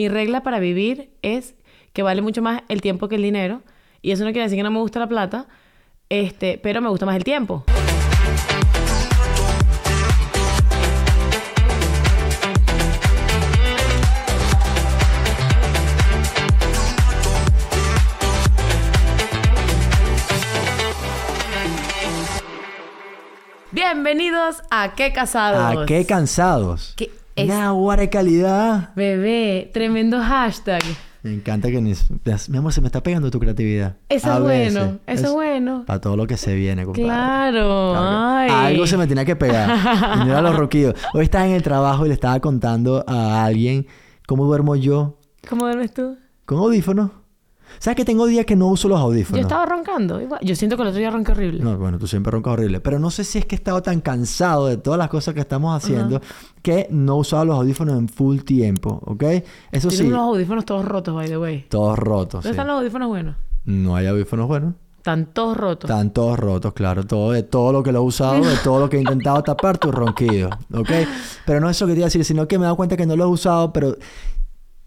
Mi regla para vivir es que vale mucho más el tiempo que el dinero. Y eso no quiere decir que no me gusta la plata, este, pero me gusta más el tiempo. Bienvenidos a Qué Casados. ¿A qué cansados? ¿Qué es? De calidad. Bebé, tremendo hashtag. Me encanta que ni... Mi amor, se me está pegando tu creatividad. Eso es bueno, eso es bueno. Para todo lo que se viene, compadre. Claro, ay. Algo se me tenía que pegar. Y mira los roquidos. Hoy estaba en el trabajo y le estaba contando a alguien cómo duermo yo ¿Cómo duermes tú? con audífonos. ¿Sabes que tengo días que no uso los audífonos? Yo estaba roncando. igual. Yo siento que el otro día ronqué horrible. No, bueno, tú siempre roncas horrible. Pero no sé si es que he estado tan cansado de todas las cosas que estamos haciendo que no usaba los audífonos en full tiempo, ¿ok? Eso sí, unos audífonos todos rotos, by the way. todos rotos. ¿Dónde sí. están los audífonos buenos? No hay audífonos buenos. Están todos rotos. Están todos rotos, claro. Todo, de todo lo que lo he usado, de todo lo que he intentado tapar tu ronquido. ¿Ok? Pero no es eso que te iba a decir, sino que me he dado cuenta que no lo he usado, pero...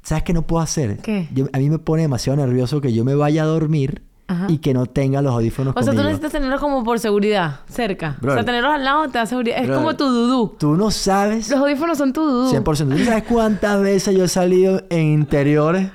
¿Sabes qué no puedo hacer? ¿Qué? Yo- a mí me pone demasiado nervioso que yo me vaya a dormir Ajá. y que no tenga los audífonos O sea, tú necesitas tenerlos como por seguridad, cerca. Brother. O sea, tenerlos al lado te da seguridad. Es como tu dudú. Tú no sabes... Los audífonos son tu dudú. 100%. ¿Tú sabes cuántas veces yo he salido en interiores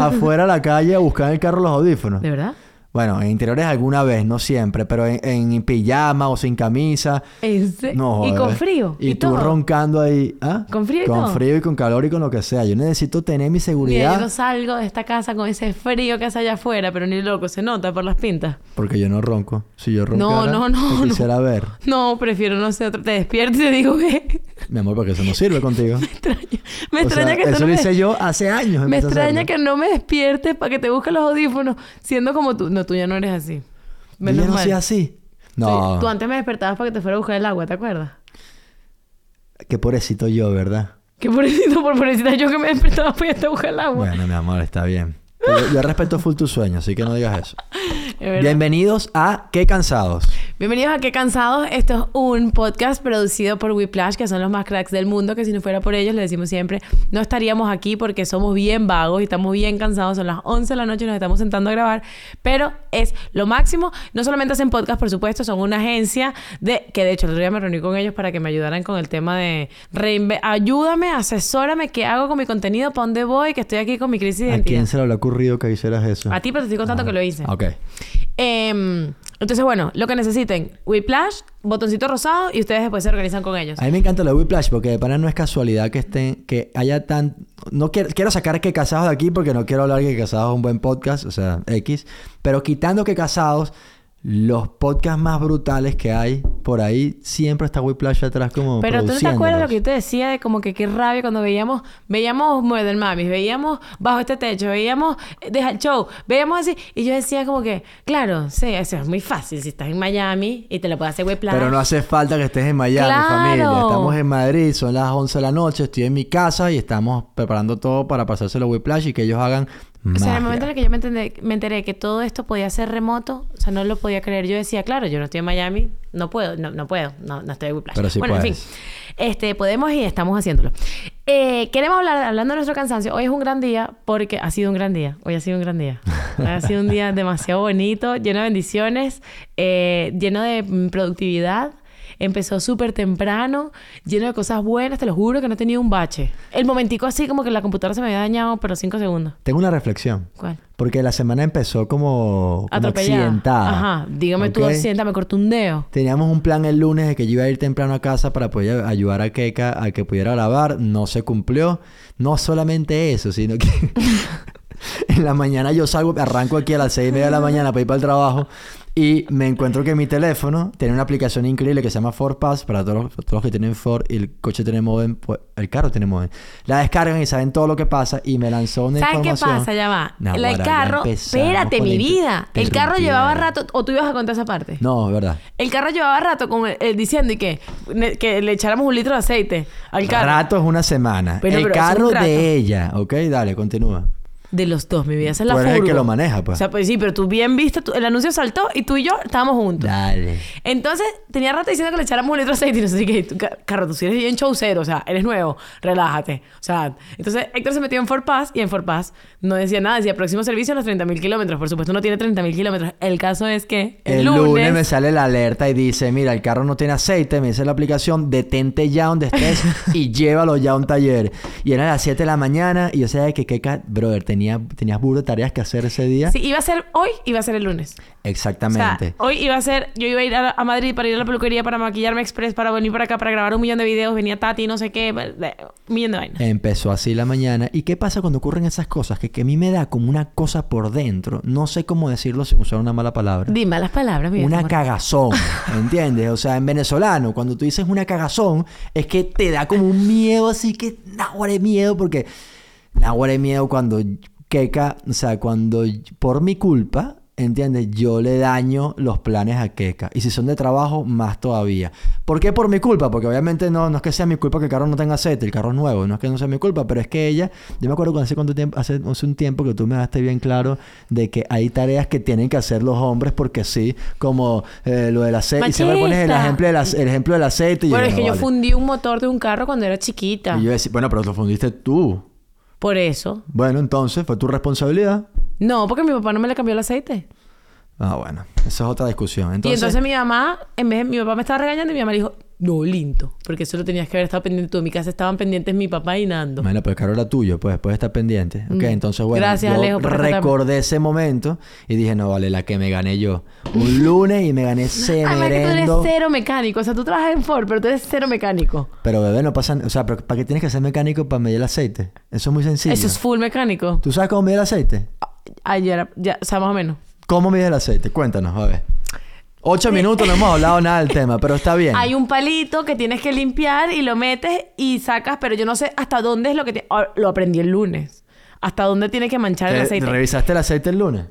afuera a la calle a buscar en el carro los audífonos? ¿De verdad? Bueno, en interiores alguna vez, no siempre, pero en, en pijama o sin camisa. ¿En serio? No, y joder. con frío. Y, Y, tú todo. roncando ahí. ¿ah? ¿Con frío y Con todo? frío y con calor y con lo que sea. Yo necesito tener mi Mira, seguridad. yo no salgo de esta casa con ese frío que hace allá afuera, pero ni loco, se nota por las pintas. Porque yo no ronco. Si yo roncara, no, no, te no. quisiera ver. No, prefiero no sé otro. Te despierto y te digo que Mi amor, porque eso no sirve contigo. me extraña. Me O extraña sea, que eso no lo me- hice yo hace años. Me extraña que no me despiertes para que te busques los audífonos, siendo como tú. No, tú ya no eres así. Yo Menos ya no mal. soy así. Sí, No. Tú antes me despertabas para que te fuera a buscar el agua, ¿te acuerdas? Qué pobrecito yo, ¿verdad? Qué pobrecito, por pobrecita yo que me despertaba para irte a buscar el agua. Bueno, mi amor, está bien. Pero yo respeto full tu sueño, así que no digas eso. Es. Bienvenidos a Qué Cansados. Bienvenidos a Qué Cansados. Esto es un podcast producido por Whiplash, que son los más cracks del mundo, que si no fuera por ellos, le decimos siempre, no estaríamos aquí porque somos bien vagos y estamos bien cansados. Son las 11 de la noche y nos estamos sentando a grabar, pero es lo máximo. No solamente hacen podcast, por supuesto, son una agencia de, que de hecho el otro día me reuní con ellos para que me ayudaran con el tema de, ayúdame, asesórame, qué hago con mi contenido, para dónde voy, que estoy aquí con mi crisis de ¿A quién se le habrá ocurrido que hicieras eso? A ti, pero te estoy contando Ah, que lo hice. Ok. Em, entonces, bueno, lo que necesiten, Whiplash, botoncito rosado y ustedes después se organizan con ellos. A mí me encanta lo de Whiplash porque de pana no es casualidad que estén, que haya tan... No quiero, quiero sacar que Casados de aquí porque no quiero hablar que Casados es un buen podcast, o sea, X. Pero quitando que Casados, los podcasts más brutales que hay por ahí, siempre está Whiplash atrás como Pero tú no te acuerdas lo que yo te decía de como que qué rabia cuando veíamos, veíamos Modern Mamis, veíamos Bajo este techo, veíamos eh, Deja el show, veíamos así, y yo decía como que, claro, sí, eso es muy fácil si estás en Miami y te lo puedes hacer Whiplash. Pero no hace falta que estés en Miami, Claro. familia. Estamos en Madrid, son las 11 de la noche, estoy en mi casa y estamos preparando todo para pasárselo a Whiplash y que ellos hagan O sea, en el momento en el que yo me, entendé- me enteré que todo esto podía ser remoto, o sea, no lo podía creer. Yo decía, claro, yo no estoy en Miami, no puedo, no, no puedo, no, no estoy en Whiplash. Pero sí bueno, en fin, este, podemos y estamos haciéndolo. Eh, queremos hablar, hablando de nuestro cansancio, hoy es un gran día porque ha sido un gran día, hoy ha sido un gran día. Ha sido un día demasiado bonito, lleno de bendiciones, eh, lleno de mm, productividad. Empezó súper temprano, lleno de cosas buenas, te lo juro que no he tenido un bache. El momentico así como que la computadora se me había dañado, pero cinco segundos. Tengo una reflexión. ¿Cuál? Porque la semana empezó como, como Atropellada. accidentada. Ajé. Dígame tú, accidenta, me cortó un dedo. Teníamos un plan el lunes de que yo iba a ir temprano a casa para poder ayudar a Keka a que pudiera grabar. No se cumplió. No solamente eso, sino que en la mañana yo salgo, arranco aquí a las seis y media de la mañana para ir para el trabajo y me encuentro que mi teléfono tiene una aplicación increíble que se llama Ford Pass para todos los, todos los que tienen Ford y el coche tiene modem, pues el carro tiene modem. La descargan y saben todo lo que pasa y me lanzó una ¿Sabes qué información. pasa? Ya va. Nah, el carro... Espérate, mi vida. El carro llevaba rato... ¿O tú ibas a contar esa parte? No, es verdad. El carro llevaba rato con el, el diciendo y que, que le echáramos un litro de aceite al carro. Rato es una semana. Pero- el pero carro de ella. Ok, dale, continúa. De los dos, mi vida. Esa es la Tú eres el que lo maneja, pues. O sea, pues sí, pero tú bien viste, tú- el anuncio saltó y tú y yo estábamos juntos. Dale. Entonces, tenía rato diciendo que le echáramos un litro de aceite y no sé qué. Tú, ca- Carro, tú sí eres bien showcero, o sea, eres nuevo, relájate. O sea, entonces Héctor se metió en Ford Pass y en Ford Pass no decía nada, decía próximo servicio a los 30.000 kilómetros. Por supuesto, no tiene 30.000 kilómetros. El caso es que el, El lunes... me sale la alerta y dice, mira, el carro no tiene aceite, me dice la aplicación, detente ya donde estés y llévalo ya a un taller. Y eran las 7 de la mañana y yo sabía que, que ca- brother, tenía, tenías burro de tareas que hacer ese día. Sí, iba a ser hoy, iba a ser el lunes. O sea, Exactamente. hoy iba a ser, yo iba a ir a, a Madrid para ir a la peluquería, para maquillarme express, para venir para acá, para grabar un millón de videos. Venía Tati, no sé qué, un millón de vainas. Empezó así la mañana. ¿Y qué pasa cuando ocurren esas cosas? Que, que a mí me da como una cosa por dentro. No sé cómo decirlo sin usar una mala palabra. Dime las palabras, mi Una amor. cagazón, ¿entiendes? O sea, en venezolano, cuando tú dices una cagazón, es que te da como un miedo así que de miedo, porque de miedo cuando Keka, o sea, cuando por mi culpa, ¿entiendes? Yo le daño los planes a Keka. Y si son de trabajo, más todavía. ¿Por qué por mi culpa? Porque obviamente no, no es que sea mi culpa que el carro no tenga aceite, el carro es nuevo, no es que no sea mi culpa, pero es que ella, yo me acuerdo cuando hace, cuánto tiempo, hace, hace un tiempo que tú me dejaste bien claro de que hay tareas que tienen que hacer los hombres porque sí, como eh, lo del aceite. Y siempre pones el ejemplo, del el ejemplo del aceite. Y Bueno, yo, es que yo vale. fundí un motor de un carro cuando era chiquita. Y yo decía, bueno, pero lo fundiste tú. Por eso. Bueno, entonces fue tu responsabilidad. No, porque mi papá no me le cambió el aceite. Ah, bueno, esa es otra discusión. Entonces, y entonces mi mamá, en vez de, mi papá me estaba regañando y mi mamá le dijo, no, lindo. Porque eso lo tenías que haber estado pendiente tú. En mi casa estaban pendientes mi papá y Nando. Bueno, pero el carro era tuyo, pues puedes estar pendiente. Ok, Mm. entonces bueno, Gracias, yo Alejo, recordé ese momento y dije, no vale, la que me gané yo. Un lunes y me gané ese Además que tú eres cero mecánico. O sea, tú trabajas en Ford, pero tú eres cero mecánico. Pero bebé, no pasa, o sea, pero ¿para qué tienes que ser mecánico para medir el aceite? Eso es muy sencillo. Eso es full mecánico. ¿Tú sabes cómo medir el aceite? Ayer, ya, o sea, más o menos. ¿Cómo mides el aceite? Cuéntanos, a ver. Ocho minutos no hemos hablado nada del tema, pero está bien. Hay un palito que tienes que limpiar y lo metes y sacas, pero yo no sé hasta dónde es lo que... te- ah, Lo aprendí el lunes. Hasta dónde tiene que manchar el ¿Te- aceite. ¿Revisaste el aceite el lunes?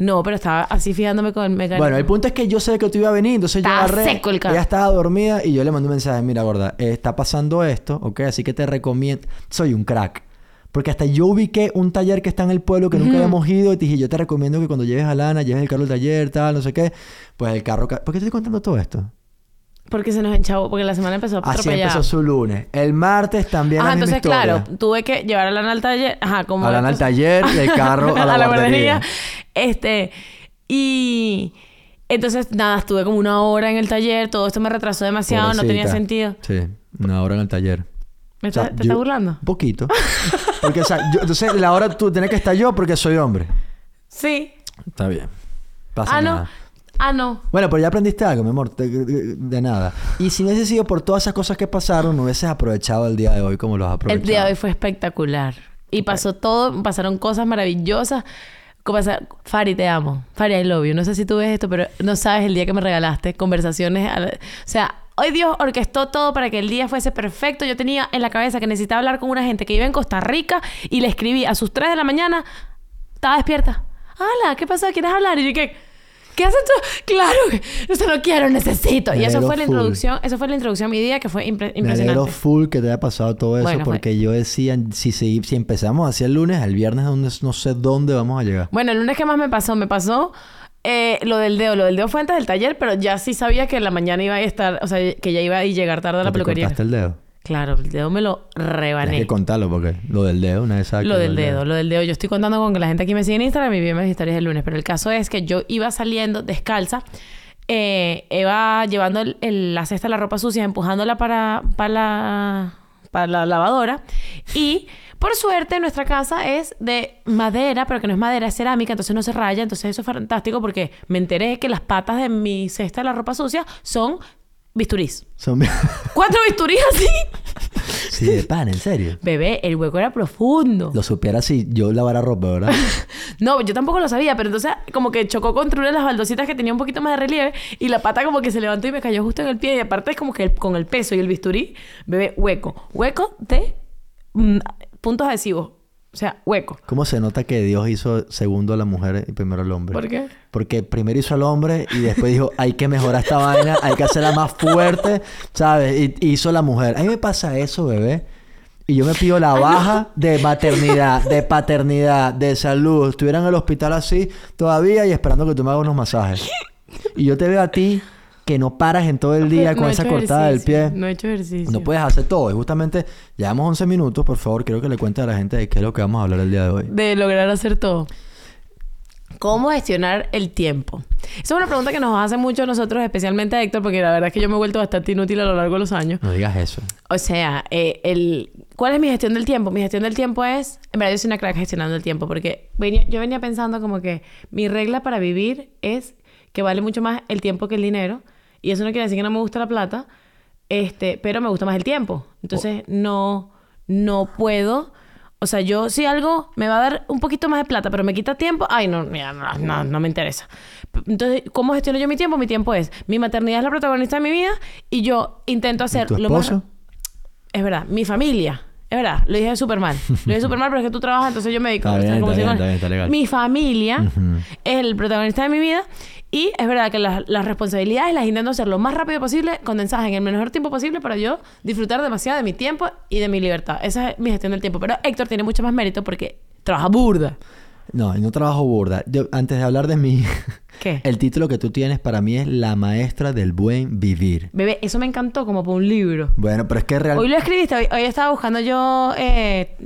No, pero estaba así fijándome con el. Bueno, el punto es que yo sé que tú ibas a venir, entonces yo agarré. seco el carro. Ella estaba dormida y yo le mandé un mensaje: Mira, gorda, eh, está pasando esto, ¿ok? Así que te recomiendo. Soy un crack. Porque hasta yo ubiqué un taller que está en el pueblo que nunca habíamos ido y te dije: Yo te recomiendo que cuando lleves a Lana, lleves el carro al taller, tal, no sé qué. Pues el carro. ca- ¿Por qué te estoy contando todo esto? Porque se nos enchavó, porque la semana empezó Así atropellada. empezó su lunes. El martes también Ajá, la misma entonces, historia. claro, tuve que llevar a Lana al taller. Ajá, como... A Lana al taller y el carro a la, guardería. Este, y... Entonces, nada, estuve como una hora en el taller. Todo esto me retrasó demasiado. No tenía Pobrecita. sentido. Sí, una hora en el taller. ¿Me O sea, estás- ¿Te yo- estás burlando? Un poquito. Porque, o sea, yo- entonces la hora tú tienes que estar yo porque soy hombre. Sí. Está bien. Pasa Ah, nada. no. Ah, no. Bueno, pero ya aprendiste algo, mi amor. De, de- de nada. Y si no hubiese sido por todas esas cosas que pasaron, no hubieses aprovechado el día de hoy como los has El aprovechado. día de hoy fue espectacular. Y pasó todo, pasaron cosas maravillosas. Pasa- Fari, te amo. Fari, I love you. No sé si tú ves esto, pero no sabes el día que me regalaste. Conversaciones. la- O sea, hoy Dios orquestó todo para que el día fuese perfecto. Yo tenía en la cabeza que necesitaba hablar con una gente que vive en Costa Rica y le escribí a sus 3 de la mañana. Estaba despierta. Hola, ¿qué pasó? ¿Quieres hablar? Y yo, ¿qué? ¿Qué haces tú? Claro, eso no quiero, necesito. Me Y eso fue la full. introducción, eso fue la introducción a mi día que fue impre- Me impresionante. full que te haya pasado todo eso Bueno, fue- porque yo decía, si, si, si empezamos así el lunes, el viernes no sé dónde vamos a llegar. Bueno, el lunes que más me pasó, me pasó eh, lo del dedo. Lo del dedo fue antes del taller, pero ya sí sabía que en la mañana iba a estar, o sea, que ya iba a llegar tarde a la ¿No te peluquería. cortaste el dedo? Claro, el dedo me lo rebané. que contarlo porque lo del dedo, sabe que Lo del dedo, lo del dedo. Yo estoy contando con que la gente aquí me sigue en Instagram y ve mis historias del lunes. Pero el caso es que yo iba saliendo descalza, eh, iba llevando el- el- la cesta de la ropa sucia, empujándola para, para, la, para la lavadora. Y por suerte nuestra casa es de madera, pero que no es madera, es cerámica, entonces no se raya. Entonces eso es fantástico porque me enteré que las patas de mi cesta de la ropa sucia son bisturís. Son... Cuatro bisturís así. sí, de pan, en serio. Bebé, el hueco era profundo. Lo supiera si yo lavara ropa, ¿verdad? No, yo tampoco lo sabía, pero entonces como que chocó contra una de las baldositas que tenía un poquito más de relieve y la pata como que se levantó y me cayó justo en el pie y aparte es como que el- con el peso y el bisturí, bebé, hueco. Hueco de mm, puntos adhesivos. O sea, hueco. ¿Cómo se nota que Dios hizo segundo a la mujer y primero al hombre? ¿Por qué? Porque primero hizo al hombre y después dijo, hay que mejorar esta vaina, hay que hacerla más fuerte, ¿sabes? Y hizo la mujer. A mí me pasa eso, bebé. y yo me pido la baja de maternidad, de paternidad, de salud. Estuviera en el hospital así todavía y esperando que tú me hagas unos masajes. Y yo te veo a ti que no paras en todo el día No con he esa cortada del pie. No he hecho ejercicio. No puedes hacer todo. Y justamente llevamos 11 minutos. Por favor, quiero que le cuentes a la gente de qué es lo que vamos a hablar el día de hoy. De lograr hacer todo. ¿Cómo gestionar el tiempo? Esa es una pregunta que nos hace mucho a nosotros, especialmente a Héctor, porque la verdad es que yo me he vuelto bastante inútil a lo largo de los años. No digas eso. O sea, eh, el, ¿cuál es mi gestión del tiempo? Mi gestión del tiempo es... En verdad, yo soy una crack gestionando el tiempo porque venía- yo venía pensando como que mi regla para vivir es que vale mucho más el tiempo que el dinero. Y eso no quiere decir que no me gusta la plata, este, pero me gusta más el tiempo. Entonces, no, no puedo... O sea, yo si algo me va a dar un poquito más de plata, pero me quita tiempo, ay, no, mira, no, no, no me interesa. Entonces, ¿cómo gestiono yo mi tiempo? Mi tiempo es, mi maternidad es la protagonista de mi vida y yo intento hacer ¿Tu lo más... Es verdad, mi familia. Es verdad, lo dije súper mal. Lo dije súper mal, pero es que tú trabajas, entonces yo me dedico a bien, como está bien, está bien, está legal. Mi familia Ujú. es el protagonista de mi vida. Y es verdad que las, las responsabilidades las intento hacer lo más rápido posible, condensadas en el menor tiempo posible para yo disfrutar demasiado de mi tiempo y de mi libertad. Esa es mi gestión del tiempo. Pero Héctor tiene mucho más mérito porque trabaja burda. No, no trabajo burda. Yo, antes de hablar de mí, ¿Qué? el título que tú tienes para mí es La maestra del buen vivir. Bebé, eso me encantó como por un libro. Bueno, pero es que realmente... Hoy lo escribiste, hoy, hoy estaba buscando yo eh,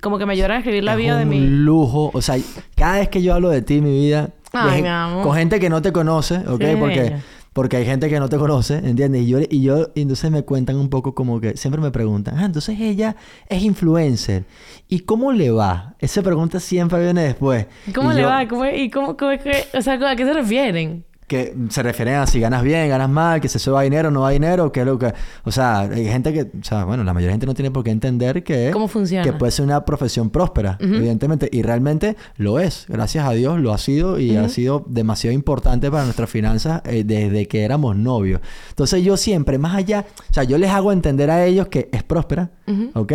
como que me ayudaran a escribir la es vida de un mi... lujo. O sea, cada vez que yo hablo de ti, mi vida, Ay, mi amor. con gente que no te conoce, ¿ok? Sí, porque. Porque hay gente que no te conoce, ¿entiendes? Y yo, y yo, y entonces me cuentan un poco como que siempre me preguntan, ah, entonces ella es influencer. ¿Y cómo le va? Esa pregunta siempre viene después. ¿Cómo Y le yo- va? ¿Cómo, ¿Y cómo, cómo es que...? O sea, ¿a qué se refieren? Que se refieren a si ganas bien, ganas mal, que se suba dinero, no va dinero, que es lo que... O sea, hay gente que... O sea, bueno, la mayoría de gente no tiene por qué entender que... ¿Cómo funciona? Que puede ser una profesión próspera, evidentemente. Y realmente lo es. Gracias a Dios lo ha sido y ha sido demasiado importante para nuestras finanzas eh, desde que éramos novios. Entonces yo siempre, más allá... O sea, yo les hago entender a ellos que es próspera, ¿ok?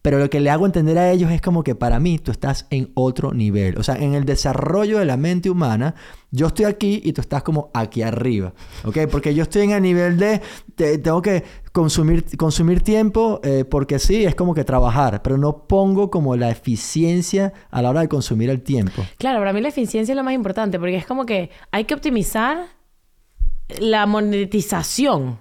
Pero lo que le hago entender a ellos es como que para mí tú estás en otro nivel. O sea, en el desarrollo de la mente humana, yo estoy aquí y tú estás como aquí arriba. ¿Ok? Porque yo estoy en el nivel de, te- tengo que consumir, consumir tiempo eh, porque sí, es como que trabajar. Pero no pongo como la eficiencia a la hora de consumir el tiempo. Claro, para mí la eficiencia es lo más importante porque es como que hay que optimizar la monetización.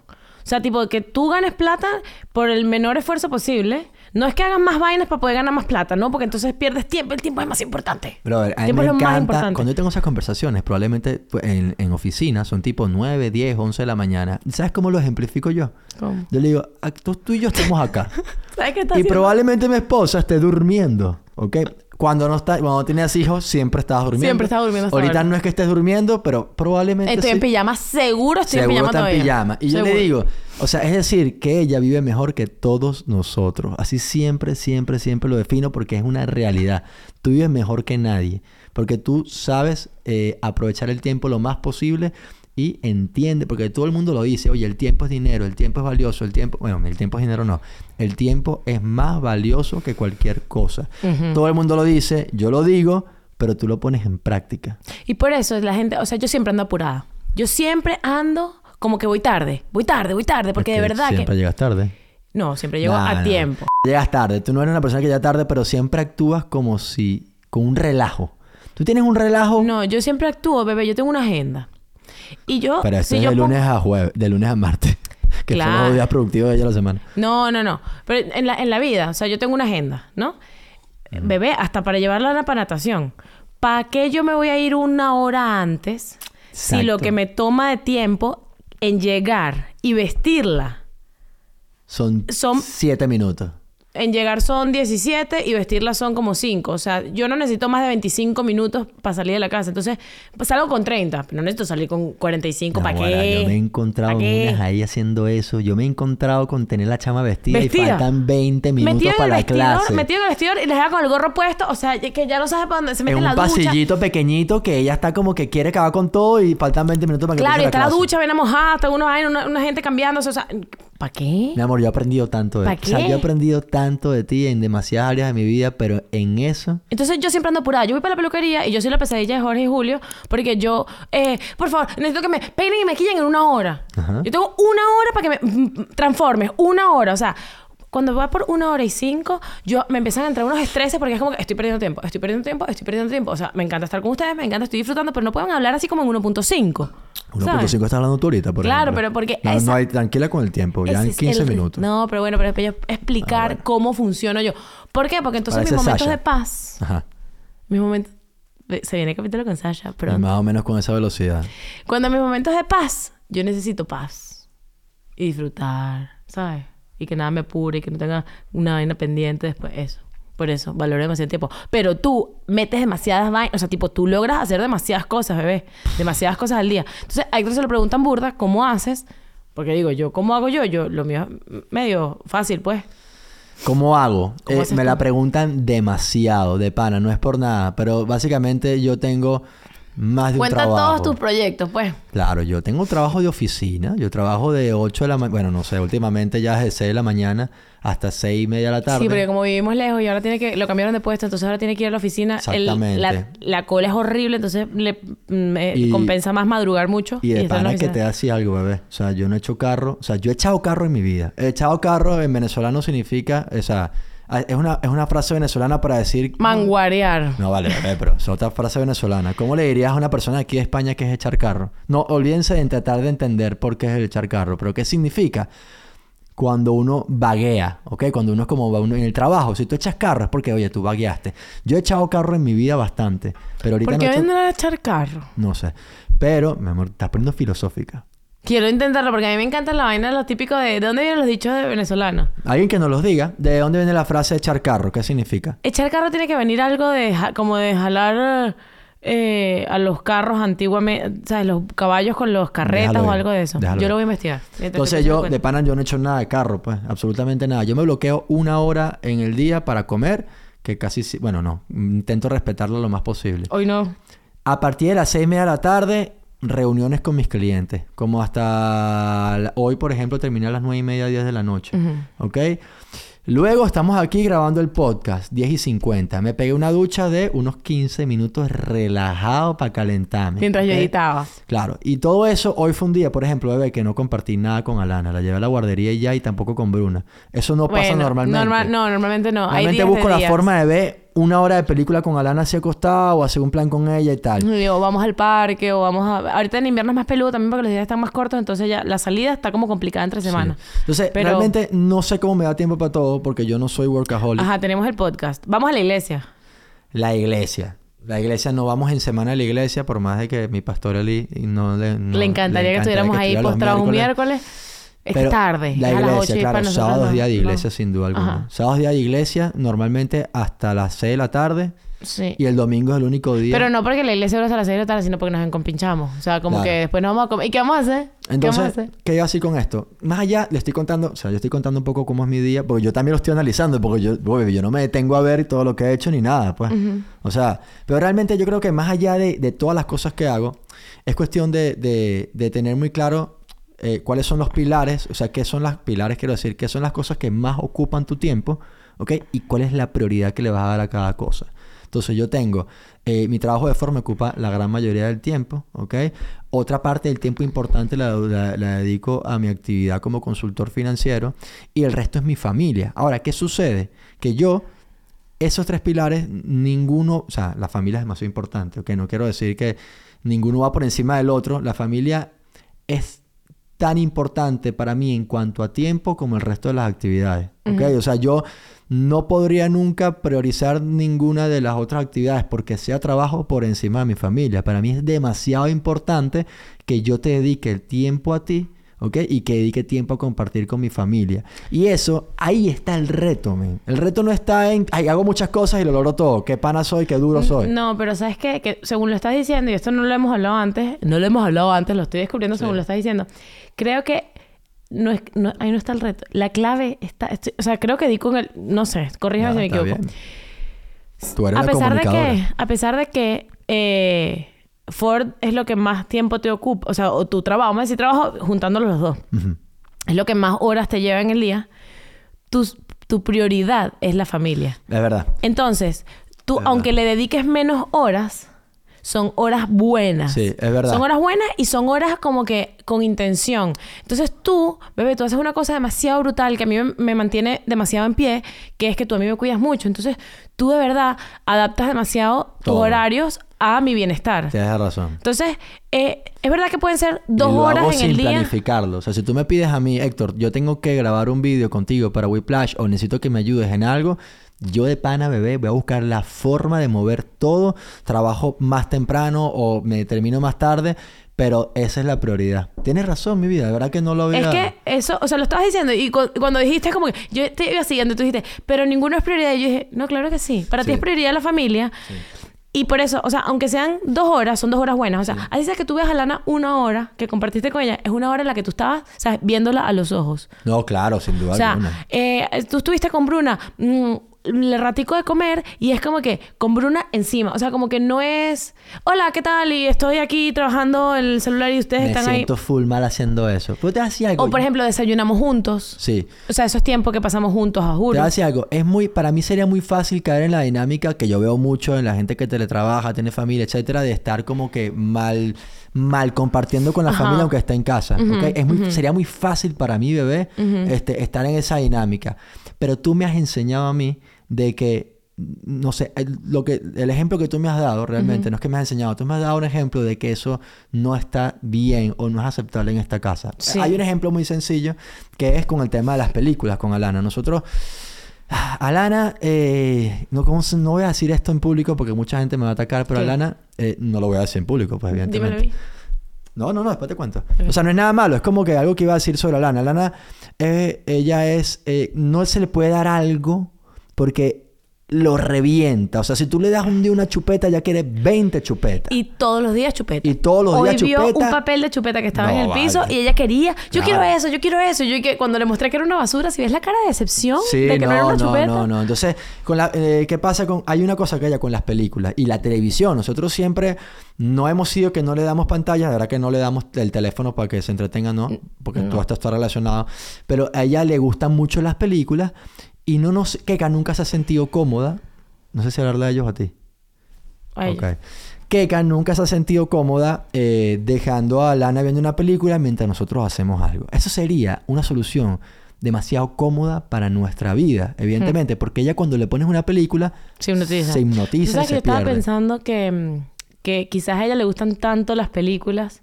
O sea, tipo, que tú ganes plata por el menor esfuerzo posible. No es que hagas más vainas para poder ganar más plata, ¿no? Porque entonces pierdes tiempo. El tiempo es más importante. Brother, a el mí tiempo me es lo más encanta. importante. Cuando yo tengo esas conversaciones, probablemente pues, en, en oficina, son tipo 9, 10, 11 de la mañana. ¿Sabes cómo lo ejemplifico yo? ¿Cómo? Yo le digo, "Ah, tú, tú y yo estamos acá. ¿Sabes qué está y haciendo? probablemente mi esposa esté durmiendo, ¿ok? Cuando no está, cuando tenías hijos, siempre estabas durmiendo. Siempre estaba durmiendo Ahorita ahora. no es que estés durmiendo, pero probablemente Estoy en pijama. Seguro estoy Seguro en pijama está todavía. en pijama. Y yo le digo, o sea, es decir, que ella vive mejor que todos nosotros. Así siempre, siempre, siempre lo defino porque es una realidad. Tú vives mejor que nadie. Porque tú sabes eh, aprovechar el tiempo lo más posible y entiende, porque todo el mundo lo dice, oye, el tiempo es dinero, el tiempo es valioso, el tiempo, bueno, el tiempo es dinero no, el tiempo es más valioso que cualquier cosa. Todo el mundo lo dice, yo lo digo, pero tú lo pones en práctica. Y por eso la gente, o sea, yo siempre ando apurada. Yo siempre ando como que voy tarde, voy tarde, voy tarde, porque de verdad Siempre que... llegas tarde. No, siempre llego Nah, a no. tiempo. Llegas tarde. Tú no eres una persona que llega tarde, pero siempre actúas como si... con un relajo. Tú tienes un relajo... No, yo siempre actúo, bebé. Yo tengo una agenda. Y yo... pero eso si es yo de lunes a jueves, de lunes a martes. que son Claro. los días productivos de ella la semana. No, no, no. Pero en la, en la vida, o sea, yo tengo una agenda, ¿no? Bebé, hasta para llevarla a la natación. ¿Para qué yo me voy a ir una hora antes si lo que me toma de tiempo en llegar y vestirla? Son, Son- siete minutos. En llegar son 17 y vestirla son como 5. O sea, yo no necesito más de 25 minutos para salir de la casa. Entonces, pues salgo con 30. Pero no necesito salir con 45. ¿Para Naguará, qué? Yo me he encontrado unas ahí haciendo eso. Yo me he encontrado con tener la chama vestida, y ¿Vestida? faltan 20 minutos Metido para la vestidor, clase. metido en el vestidor y les deja con el gorro puesto. O sea, que ya no sabe para dónde se mete en en un la ducha. pasillito pequeñito que ella está como que quiere acabar con todo y faltan 20 minutos para que Claro, y está la clase. ducha, ven a mojada, está uno ahí, una, una gente cambiándose. O sea, ¿para qué? Mi amor, yo he aprendido tanto de ¿Pa ti. O sea, qué? yo he aprendido tanto de ti en demasiadas áreas de mi vida, pero en eso... Entonces yo siempre ando apurada. Yo voy para la peluquería y yo soy la pesadilla de Jorge y Julio porque yo, eh, por favor, necesito que me peinen y me quillen en una hora. Ajá. Yo tengo una hora para que me mm, transformes, una hora. O sea, cuando va por una hora y cinco, yo me empiezan a entrar unos estreses porque es como que estoy perdiendo tiempo, estoy perdiendo tiempo, estoy perdiendo tiempo. O sea, me encanta estar con ustedes, me encanta, estoy disfrutando, pero no pueden hablar así como en 1.5. 1.5 estás hablando tú ahorita, por Claro, ejemplo. pero porque No, esa- no hay... Tranquila con el tiempo. Ya en es 15 el- minutos. No, pero bueno, pero después yo explicar Ah, bueno. cómo funciono yo. ¿Por qué? Porque entonces mis momentos Sasha. de paz, Ajá. mis momentos... Se viene el capítulo con Sasha, pero... Más o menos con esa velocidad. Cuando mis momentos de paz, yo necesito paz. Y disfrutar, ¿sabes? Y que nada me apure y que no tenga una vaina pendiente después. Eso. Por eso, valoro demasiado el tiempo. Pero tú metes demasiadas vainas. O sea, tipo, tú logras hacer demasiadas cosas, bebé. Demasiadas cosas al día. Entonces, a Héctor se le preguntan burda, ¿cómo haces? Porque digo, yo, ¿cómo hago yo? Yo, lo mío es medio fácil, pues. ¿Cómo hago? ¿Cómo Eh, me tú? la preguntan demasiado, de pana, no es por nada, pero básicamente yo tengo más de un Cuenta trabajo. todos tus proyectos, pues. Claro, yo tengo un trabajo de oficina, yo trabajo de 8 de la mañana, bueno, no sé, últimamente ya es de 6 de la mañana hasta 6 y media de la tarde. Sí, porque como vivimos lejos y ahora tiene que... Lo cambiaron de puesto, entonces ahora tiene que ir a la oficina. El- Exactamente. la, la cola es horrible, entonces le mm, eh, Y- compensa más madrugar mucho. Y de pana que te así algo, bebé. O sea, yo no he hecho carro. O sea, yo he echado carro en mi vida. He echado carro en venezolano significa... O sea, es una, es una frase venezolana para decir... Manguarear. No, vale, pero es otra frase venezolana. ¿Cómo le dirías a una persona de aquí de España que es echar carro? No, olvídense en tratar de entender por qué es el echar carro. Pero ¿qué significa? Cuando uno vaguea, ¿ok? Cuando uno es como uno en el trabajo. Si tú echas carro es porque, oye, tú vagueaste. Yo he echado carro en mi vida bastante. Pero ahorita ¿Por no qué he hecho- vendrán a echar carro? No sé. Pero, mi amor, estás poniendo filosófica. Quiero intentarlo porque a mí me encanta la vaina de los típicos de... ¿De dónde vienen los dichos de venezolanos? Alguien que nos los diga, ¿de dónde viene la frase echar carro? ¿Qué significa? Echar carro tiene que venir algo de... Como de jalar... eh, a los carros antiguamente... ¿Sabes? Los caballos con los carretas Déjalo o algo de eso. Yo lo voy a investigar. Entonces yo, de pana, yo no he hecho nada de carro, pues. Absolutamente nada. Yo me bloqueo una hora en el día para comer, que casi... si- Bueno, no. Intento respetarlo lo más posible. Hoy no. A partir de las seis y media de la tarde, reuniones con mis clientes. Como hasta... la- Hoy, por ejemplo, terminé a las nueve y media, 10 de la noche. ¿Ok? Luego estamos aquí grabando el podcast, 10 y 50. Me pegué una ducha de unos 15 minutos relajado para calentarme. Mientras yo editaba. Claro, y todo eso hoy fue un día, por ejemplo, bebé, que no compartí nada con Alana, la llevé a la guardería y ya, y tampoco con Bruna. Eso no pasa normalmente. normal- no, normalmente no. Hay Normalmente de busco la forma de ver una hora de película con Alana así acostada o hacer un plan con ella y tal. Digo, vamos al parque o vamos a... Ahorita en invierno es más peludo también porque los días están más cortos, entonces ya la salida está como complicada entre semanas. Sí. Entonces, Pero- realmente no sé cómo me da tiempo para todo porque yo no soy workaholic. Ajá, tenemos el podcast. Vamos a la iglesia. La iglesia. La iglesia, no vamos en semana a la iglesia, por más de que mi pastor Eli no le... no- le encantaría que encanta estuviéramos ahí postrados un miércoles. Es Pero tarde. La es a las iglesia, 8 y claro. Sábados no. día de No. iglesia, sin duda alguna. Ajá. Sábados día de iglesia, normalmente hasta las 6 de la tarde. Sí. Y el domingo es el único día. Pero no porque la iglesia abre hasta las 6 de la tarde, sino porque nos encompinchamos. O sea, como Claro. que después nos vamos a comer. ¿Y qué vamos a hacer? ¿Qué Entonces, vamos a hacer? ¿qué yo así con esto? Más allá, le estoy contando, o sea, yo estoy contando un poco cómo es mi día, porque yo también lo estoy analizando, porque yo, yo no me detengo a ver todo lo que he hecho ni nada, pues. O sea, pero realmente yo creo que más allá de, de todas las cosas que hago, es cuestión de, de- de tener muy claro eh, cuáles son los pilares, o sea, qué son las pilares, quiero decir, qué son las cosas que más ocupan tu tiempo, ¿ok? Y cuál es la prioridad que le vas a dar a cada cosa. Entonces yo tengo, eh, mi trabajo de forma ocupa la gran mayoría del tiempo, ¿ok? Otra parte del tiempo importante la, dedico a mi actividad como consultor financiero y el resto es mi familia. Ahora, ¿qué sucede? Que yo, esos tres pilares, ninguno, o sea, la familia es demasiado importante, ¿ok? No quiero decir que ninguno va por encima del otro, la familia es tan importante para mí en cuanto a tiempo como el resto de las actividades. ¿ok? O sea, yo no podría nunca priorizar ninguna de las otras actividades porque sea trabajo por encima de mi familia. Para mí es demasiado importante que yo te dedique el tiempo a ti. ¿Ok? Y que dedique tiempo a compartir con mi familia. Y eso, ahí está el reto, men. El reto no está en, ay, hago muchas cosas y lo logro todo. Qué pana soy, qué duro soy. No, pero ¿sabes qué? Que según lo estás diciendo, y esto no lo hemos hablado antes, no lo hemos hablado antes, lo estoy descubriendo según lo estás diciendo. Creo que no es, no- ahí no está el reto. La clave está, estoy- o sea, creo que di con el, no sé, corrígame Ah, si me equivoco. bien. Tú eres A la pesar de que, a pesar de que eh, Ford es lo que más tiempo te ocupa, o sea, o tu trabajo, vamos a decir trabajo juntándolos los dos, es lo que más horas te lleva en el día, tu, tu prioridad es la familia. Es verdad. Entonces, tú, aunque le dediques menos horas, son horas buenas. Sí, es verdad. Son horas buenas y son horas como que con intención. Entonces tú, bebé, tú haces una cosa demasiado brutal que a mí me, me mantiene demasiado en pie, que es que tú a mí me cuidas mucho. Entonces tú de verdad adaptas demasiado tus horarios a mi bienestar. Tienes razón. Entonces, eh, es verdad que pueden ser dos y lo horas hago en sin el día. planificarlo. O sea, si tú me pides a mí, Héctor, yo tengo que grabar un vídeo contigo para Whiplash o necesito que me ayudes en algo, yo de pana, bebé, voy a buscar la forma de mover todo. Trabajo más temprano o me termino más tarde, pero esa es la prioridad. Tienes razón, mi vida. De verdad que no lo había... Es que eso, o sea, lo estabas diciendo y cu- cuando dijiste como que yo te iba siguiendo, tú dijiste, pero ninguno es prioridad. Y yo dije, no, claro que sí. Para ti Sí. es prioridad la familia. Y por eso, o sea, aunque sean dos horas, son dos horas buenas. O sea, así sea que tú veas a Lana una hora que compartiste con ella, es una hora en la que tú estabas, o sea, viéndola a los ojos. No, claro, sin duda O sea, alguna. eh, tú estuviste con Bruna, mm, le ratico de comer y es como que con Bruna encima. O sea, como que no es, hola, ¿qué tal? Y estoy aquí trabajando el celular y ustedes Me están ahí. siento full mal haciendo eso. ¿Pero te algo? O por ejemplo, desayunamos juntos. Sí. O sea, esos tiempos que pasamos juntos, a Te juro. voy a decir algo. Es muy, para mí sería muy fácil caer en la dinámica que yo veo mucho en la gente que teletrabaja, tiene familia, etcétera, de estar como que mal, mal compartiendo con la Ajá. familia aunque esté en casa. ¿ok? Es muy, Sería muy fácil para mí, bebé, este, estar en esa dinámica. Pero tú me has enseñado a mí de que no sé, el, lo que, el ejemplo que tú me has dado realmente, no es que me has enseñado, tú me has dado un ejemplo de que eso no está bien o no es aceptable en esta casa. Sí. Hay un ejemplo muy sencillo que es con el tema de las películas con Alana. Nosotros, Alana, eh, no, ¿cómo se- no voy a decir esto en público porque mucha gente me va a atacar, pero ¿Qué? Alana, eh, no lo voy a decir en público, pues Dímelo a evidentemente. mí. No, no, no, después te cuento. O sea, no es nada malo, es como que algo que iba a decir sobre Alana. Alana, eh, ella es, eh, no se le puede dar algo porque lo revienta. O sea, si tú le das un día una chupeta, ya quiere 20 chupetas. Y todos los días chupeta. Y todos los Hoy días vio chupeta. un papel de chupeta que estaba No, en el piso y ella quería, yo Claro. quiero eso, yo quiero eso. Y yo que cuando le mostré que era una basura, si ves la cara de decepción Sí, de que no, no, era una no, chupeta. no, no. Entonces, con la, eh, ¿qué pasa con...? Hay una cosa que haya con las películas y la televisión. Nosotros siempre no hemos sido que no le damos pantalla. De verdad que no le damos el teléfono para que se entretenga, ¿no? Porque todo esto está relacionado. Pero a ella le gustan mucho las películas y no nos... Keka nunca se ha sentido cómoda. No sé si hablarle a ellos o a ti. Ay, Ok. Keka nunca se ha sentido cómoda eh, dejando a Lana viendo una película mientras nosotros hacemos algo. Eso sería una solución demasiado cómoda para nuestra vida, evidentemente, porque ella cuando le pones una película Se hipnotiza. se ¿Tú hipnotiza y sabes que se yo estaba pierde. pensando que, mm, que quizás a ella le gustan tanto las películas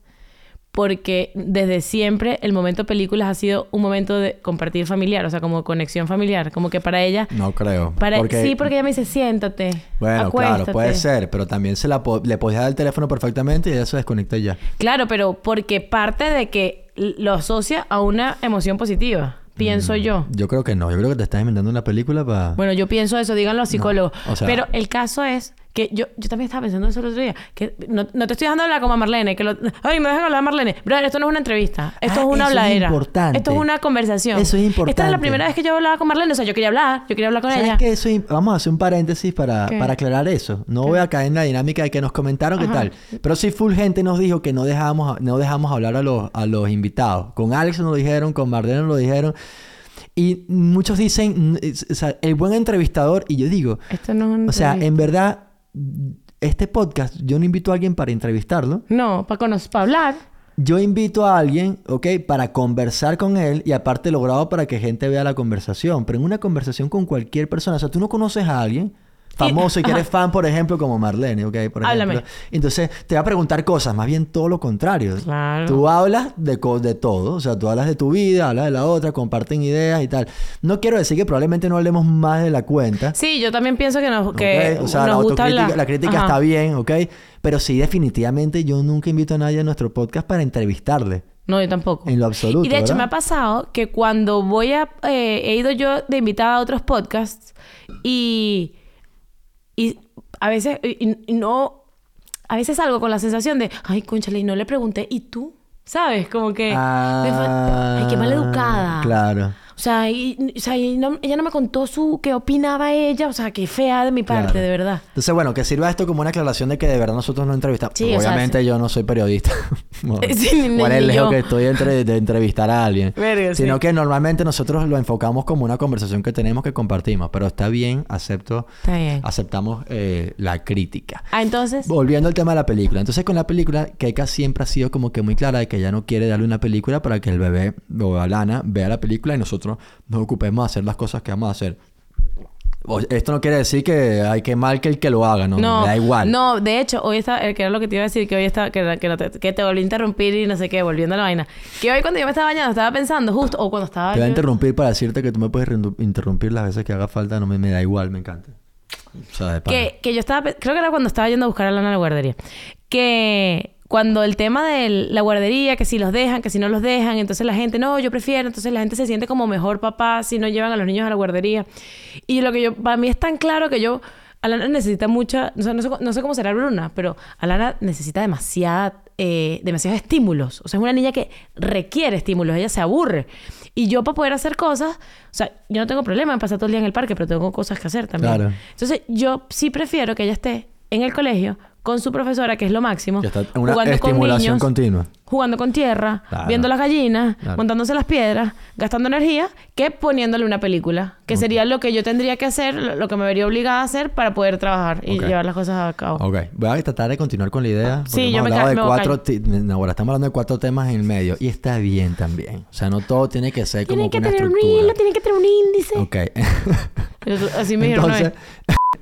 porque desde siempre el momento películas ha sido un momento de compartir familiar, o sea, como conexión familiar, como que para ella... No creo. Para, porque, Sí, porque ella me dice, siéntate, Bueno, acuéstate. claro, puede ser, pero también se la po- le podías dar el teléfono perfectamente y ella se desconecta ya. Claro, pero porque parte de que lo asocia a una emoción positiva, pienso yo. Yo creo que no, yo creo que te estás inventando una película para... Bueno, yo pienso eso, díganlo a psicólogos. o sea- Pero el caso es que yo, yo también estaba pensando eso el otro día. Que no, no te estoy dejando hablar como a Marlene. Que lo, Ay, me dejan hablar a Marlene. Brother, esto no es una entrevista. Esto Ah, es una eso es habladera. importante. Esto es una conversación. Eso es Esta es importante. la primera vez que yo hablaba con Marlene. O sea, yo quería hablar. Yo quería hablar con ¿Sabes ella. Eso es Vamos a hacer un paréntesis para, para aclarar eso. No voy a caer en la dinámica de que nos comentaron qué tal. Pero sí full gente nos dijo que no dejamos, no dejamos hablar a los, a los invitados. Con Alex nos lo dijeron, con Marlene nos lo dijeron. Y muchos dicen, es- o sea, el buen entrevistador, y yo digo, Esto no es o sea, en verdad, este podcast, yo no invito a alguien para entrevistarlo. No, para conocer, para hablar. Yo invito a alguien, ¿ok? Para conversar con él y aparte lo grabo para que gente vea la conversación. Pero en una conversación con cualquier persona, o sea, tú no conoces a alguien famoso y, que eres fan, por ejemplo, como Marlene, ¿ok? Por Háblame. ejemplo. Entonces te va a preguntar cosas, más bien todo lo contrario. Claro. Tú hablas de, co- de todo, o sea, tú hablas de tu vida, hablas de la otra, comparten ideas y tal. No quiero decir que probablemente no hablemos más de la cuenta. Sí, yo también pienso que nos, que ¿ok? O sea, nos la gusta hablar. la crítica Ajá. está bien, ¿ok? Pero sí, definitivamente yo nunca invito a nadie a nuestro podcast para entrevistarle. No, yo tampoco. En lo absoluto. Y de hecho ¿verdad? me ha pasado que cuando voy a... eh, he ido yo de invitada a otros podcasts y... Y a veces... Y, no... A veces salgo con la sensación de... Ay, conchale, y no le pregunté. ¿Y tú? ¿Sabes? Como que... fa- ay, qué maleducada. Ah, Claro. O sea, y- o sea, y no- ella no me contó su qué opinaba ella. O sea, qué fea de mi parte, Claro. de verdad. Entonces, bueno, que sirva esto como una aclaración de que de verdad nosotros no entrevistamos. Sí, o sea, Obviamente yo no soy periodista. Bueno, Sí, ni- ¿Cuál es el lejos que estoy de, entre- de entrevistar a alguien? Verga, Sino que normalmente nosotros lo enfocamos como una conversación que tenemos que compartimos. Pero está bien, acepto, Está bien. aceptamos eh, la crítica. Ah, entonces. Volviendo al tema de la película. Entonces, con la película, Keika siempre ha sido como que muy clara de que ella no quiere darle una película para que el bebé o Alana vea la película y nosotros nos ocupemos de hacer las cosas que vamos a hacer. Esto no quiere decir que hay que mal que el que lo haga, no, No, me da igual. No, de hecho, hoy está, que era lo que te iba a decir, que hoy está, que, que, no te, que te volví a interrumpir y no sé qué, volviendo a la vaina. Que hoy cuando yo me estaba bañando, estaba pensando justo, o cuando estaba. Te voy a interrumpir para decirte que tú me puedes interrumpir las veces que haga falta, no me, me da igual, me encanta. O sea, de que, que yo estaba, creo que era cuando estaba yendo a buscar a Lana a la guardería, que cuando el tema de la guardería, que si los dejan, que si no los dejan, entonces la gente, no, yo prefiero, entonces la gente se siente como mejor papá si no llevan a los niños a la guardería. Y lo que yo, para mí es tan claro que yo, Alana necesita mucha, o sea, no sé, no sé cómo será Bruna, pero Alana necesita demasiada, eh, demasiados estímulos. O sea, es una niña que requiere estímulos, ella se aburre. Y yo para poder hacer cosas, o sea, yo no tengo problema en pasar todo el día en el parque, pero tengo cosas que hacer también. Claro. Entonces, yo sí prefiero que ella esté en el colegio con su profesora, que es lo máximo, Que está en una jugando con estimulación niños, continua. jugando con tierra, Claro. viendo las gallinas, Claro. montándose las piedras, gastando energía, que poniéndole una película, que sería lo que yo tendría que hacer, lo que me vería obligada a hacer para poder trabajar y llevar las cosas a cabo. Ok, voy a tratar de continuar con la idea. Sí, hemos yo me hablado ca- de me cuatro no, ahora estamos hablando de cuatro temas en el medio y está bien también. O sea, no todo tiene que ser como Tienen que una tener un estructura. hilo, tienen que tener un índice. Ok. Así me dijeron Entonces.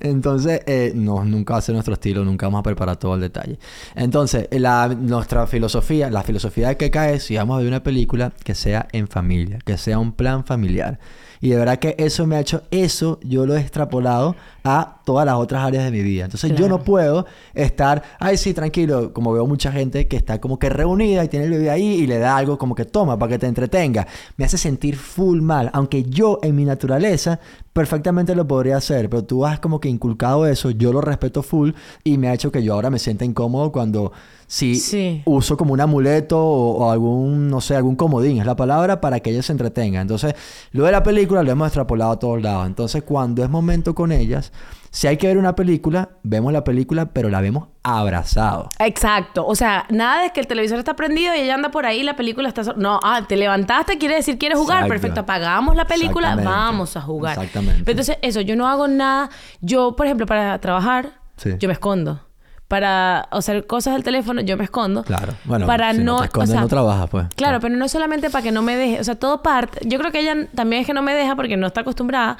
Entonces eh, no, nunca va a ser nuestro estilo, nunca vamos a preparar todo el detalle. Entonces, la, nuestra filosofía, la filosofía de Keka es, si vamos a ver una película, que sea en familia, que sea un plan familiar. Y de verdad que eso me ha hecho, eso yo lo he extrapolado a todas las otras áreas de mi vida. Entonces yo no puedo estar, ay sí, tranquilo, como veo mucha gente que está como que reunida y tiene el bebé ahí y le da algo como que toma para que te entretenga. Me hace sentir full mal, aunque yo en mi naturaleza perfectamente lo podría hacer, pero tú has como que inculcado eso, yo lo respeto full y me ha hecho que yo ahora me sienta incómodo cuando si Sí. uso como un amuleto o, o algún, no sé, algún comodín, es la palabra, para que ellas se entretengan. Entonces, lo de la película lo hemos extrapolado a todos lados. Entonces, cuando es momento con ellas, si hay que ver una película, vemos la película, pero la vemos abrazado. Exacto. O sea, nada de que el televisor está prendido y ella anda por ahí y la película está... so- No, ah, te levantaste, quiere decir quieres jugar. Exacto. Perfecto, apagamos la película, vamos a jugar. Exactamente. Pero entonces, eso, yo no hago nada. Yo, por ejemplo, para trabajar, Sí. yo me escondo. Para hacer cosas del teléfono, yo me escondo. Claro. Bueno, para si no, no, te escondes, o sea, no trabajas, pues. Claro, pero no solamente para que no me deje, o sea, todo parte, yo creo que ella también es que no me deja porque no está acostumbrada,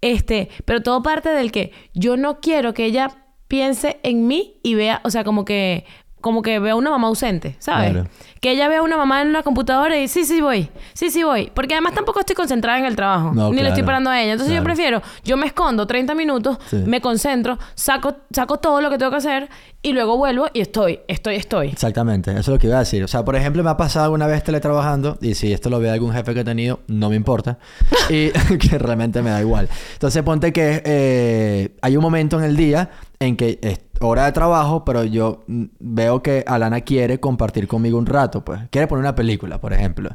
este, pero todo parte del que yo no quiero que ella piense en mí y vea, o sea, como que como que vea una mamá ausente, ¿sabes? Claro. Que ella vea una mamá en una computadora y sí, sí voy, sí, sí voy, porque además tampoco estoy concentrada en el trabajo, No, ni le estoy claro. parando a ella, entonces yo Claro. prefiero, yo me escondo 30 minutos, Sí. me concentro, saco saco todo lo que tengo que hacer y luego vuelvo y estoy, estoy, estoy. Exactamente, eso es lo que iba a decir. O sea, por ejemplo, me ha pasado alguna vez teletrabajando, y si esto lo ve algún jefe que he tenido, no me importa, y que realmente me da igual. Entonces, ponte que eh, hay un momento en el día en que es hora de trabajo, pero yo mm, veo que Alana quiere compartir conmigo un rato, pues. Quiere poner una película, por ejemplo.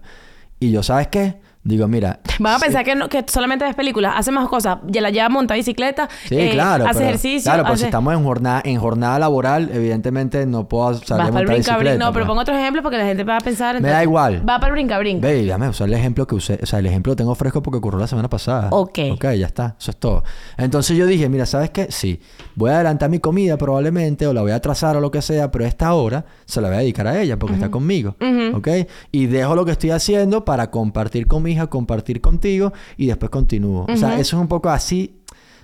Y yo, ¿sabes qué? Digo, mira. Van a pensar que, no- que solamente ves películas, hace más cosas. Ya la lleva monta bicicleta, Sí, eh, claro. hace pero- ejercicio. Claro, pues si estamos en jornada, en jornada laboral, evidentemente no puedo salir a para el montar brinca bicicleta. No, pero pues. pongo otros ejemplos porque la gente va a pensar. Me da igual. Va para el brinca brinca. Ve, déjame usar el ejemplo que usé. O sea, el ejemplo lo tengo fresco porque ocurrió la semana pasada. Ok. Ok, ya está. Eso es todo. Entonces yo dije, mira, ¿sabes qué? Sí. Voy a adelantar mi comida probablemente o la voy a atrasar o lo que sea, pero esta hora se la voy a dedicar a ella porque está conmigo. ¿Ok? Y dejo lo que estoy haciendo para compartir con compartir contigo y después continúo. O sea, eso es un poco así.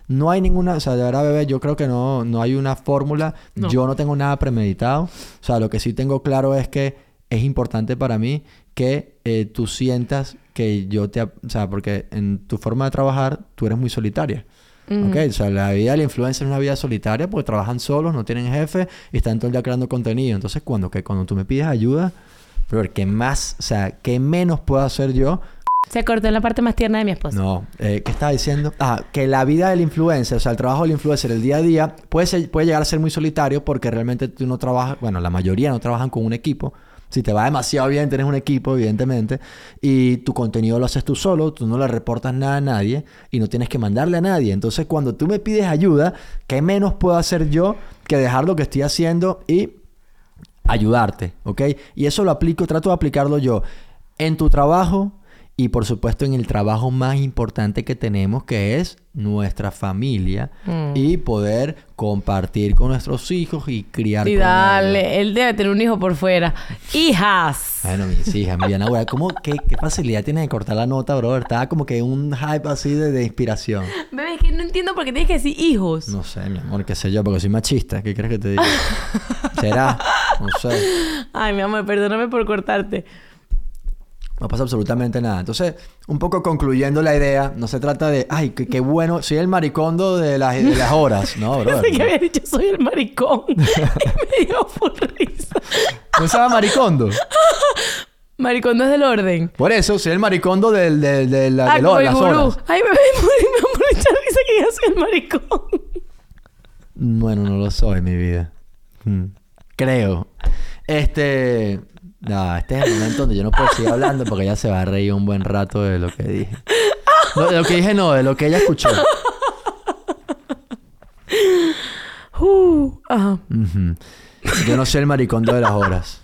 No hay ninguna, o sea, de verdad, bebé, yo creo que no, no hay una fórmula. No. Yo no tengo nada premeditado. O sea, lo que sí tengo claro es que es importante para mí que eh, tú sientas que yo te... O sea, porque en tu forma de trabajar tú eres muy solitaria. ¿Ok? O sea, la vida del influencer es una vida solitaria porque trabajan solos, no tienen jefe y están todo el día creando contenido. Entonces, cuando, que, cuando tú me pides ayuda, pero ¿qué más? O sea, ¿qué menos puedo hacer yo Se cortó en la parte más tierna de mi esposa. no, eh, ¿qué estaba diciendo? Ah, que la vida del influencer, o sea, el trabajo del influencer, el día a día, puede, ser- puede llegar a ser muy solitario porque realmente tú no trabajas, bueno, la mayoría no trabajan con un equipo, Si te va demasiado bien, tienes un equipo, evidentemente, y tu contenido lo haces tú solo, tú no le reportas nada a nadie y no tienes que mandarle a nadie. Entonces, cuando tú me pides ayuda, ¿qué menos puedo hacer yo que dejar lo que estoy haciendo y ayudarte? ¿Ok? Y eso lo aplico, trato de aplicarlo yo en tu trabajo y por supuesto en el trabajo más importante que tenemos, que es nuestra familia Mm. y poder compartir con nuestros hijos y criar Y con dale, él debe tener un hijo por fuera. Hijas. Bueno, mis hijas, mi Ana, ¿cómo, qué, qué facilidad tienes de cortar la nota, brother? Estaba como que un hype así de, de inspiración. Bebé, es que no entiendo por qué tienes que decir hijos. No sé, mi amor, qué sé yo, porque soy machista. ¿Qué crees que te diga? ¿Será? No sé. Ay, mi amor, perdóname por cortarte. No pasa absolutamente nada. Entonces, un poco concluyendo la idea, no se trata de, ay, qué, bueno, soy el maricondo de las, de las horas. No, brother. Pensé que había dicho soy el maricón. y me dio full risa. ¿No se llama maricondo? Maricón no es del orden. Por eso, soy el maricondo del, del, del, la- Ah, del- como el las gurú. horas. Ay, me mucha risa que yo soy el maricón. Bueno, no lo soy, mi vida. Hmm. Creo. Este. No, este es el momento donde yo no puedo seguir hablando porque ella se va a reír un buen rato de lo que dije. No, de lo que dije no, de lo que ella escuchó. Uh, ajá. Yo no soy el maricondo de las horas.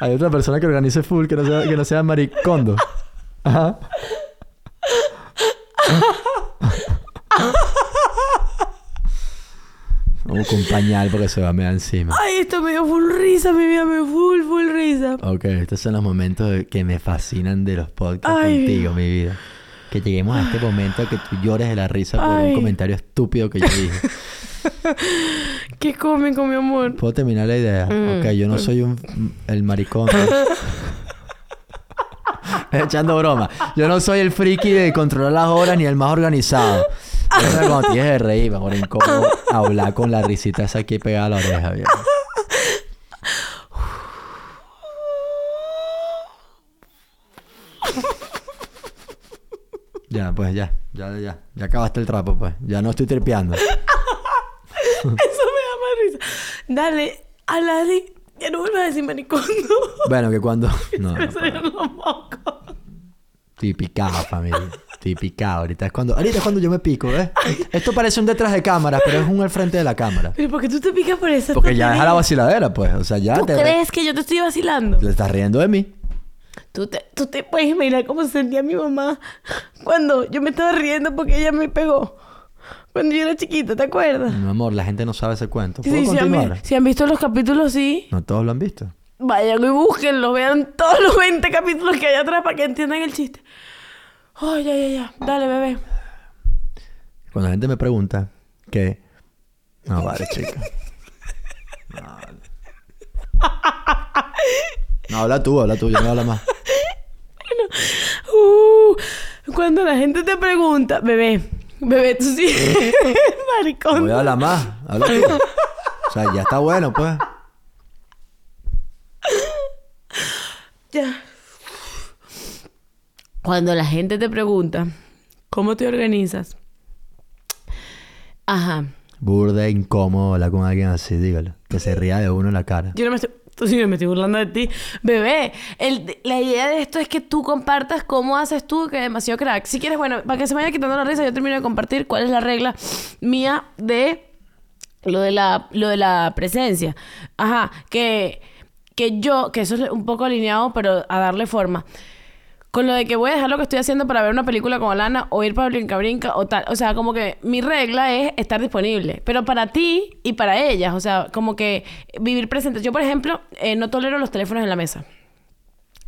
Hay otra persona que organice full que no sea, que no sea maricondo. Ajá. Vamos con pañal porque se va a mear encima. Ay, esto me dio full risa, mi vida, me dio full, full risa. Ok, estos son los momentos que me fascinan de los podcasts Ay. contigo, mi vida. Que lleguemos a este momento que tú llores de la risa por Ay. un comentario estúpido que yo dije. ¿Qué comen con mi amor? ¿Puedo terminar la idea? Mm. Ok, yo no soy un, el maricón. Echando broma. Yo no soy el friki de controlar las horas ni el más organizado. Cuando tienes de reír, mejor incómodo hablar con la risita esa aquí pegada a la oreja, viejo. Ya, pues ya, ya, ya. Ya acabaste el trapo, pues. Ya no estoy tripeando. Eso me da más risa. Dale, a la de... Ya no vuelvas a decir maricondo. Bueno, que cuando. No, me no, mocos. Estoy picado, familia. Estoy picado. Ahorita es cuando, ahorita es cuando yo me pico, ¿eh? Esto parece un detrás de cámara, pero es un al frente de la cámara. Pero ¿por qué tú te picas por eso? Porque ya deja la vaciladera, pues. O sea, ya ¿Tú te, crees que yo te estoy vacilando? te estás riendo de mí. ¿Tú te, tú te puedes imaginar cómo se sentía mi mamá cuando yo me estaba riendo porque ella me pegó. Cuando yo era chiquita, ¿te acuerdas? Mi amor, la gente no sabe ese cuento. Si han visto los capítulos, sí. No todos lo han visto. Vayan y búsquenlo, vean todos los 20 capítulos que hay atrás para que entiendan el chiste. Oh, ya, ya, ya. Dale, bebé. Cuando la gente me pregunta que... No, vale, chica. No, vale. No, habla tú, habla tú. Yo no hablo más. Uh, cuando la gente te pregunta, bebé, bebé, tú sí, No maricón. voy a hablar más. Habla tú. O sea, ya está bueno, pues. Ya. Cuando la gente te pregunta, ¿cómo te organizas? Ajá. Burda, incómodo hablar con alguien así, dígalo. Que se ría de uno en la cara. Yo no me estoy... Tú sí me estoy burlando de ti. Bebé, el- la idea de esto es que tú compartas cómo haces tú, que es demasiado crack. Si quieres, bueno, para que se me vaya quitando la risa, yo termino de compartir cuál es la regla mía de lo de la, lo de la presencia. Ajá, que, que yo, que eso es un poco alineado, pero a darle forma. Con lo de que voy a dejar lo que estoy haciendo para ver una película con Alana o ir para Brinca Brinca o tal. O sea, como que mi regla es estar disponible. Pero para ti y para ellas. O sea, como que vivir presente. Yo, por ejemplo, eh, no tolero los teléfonos en la mesa.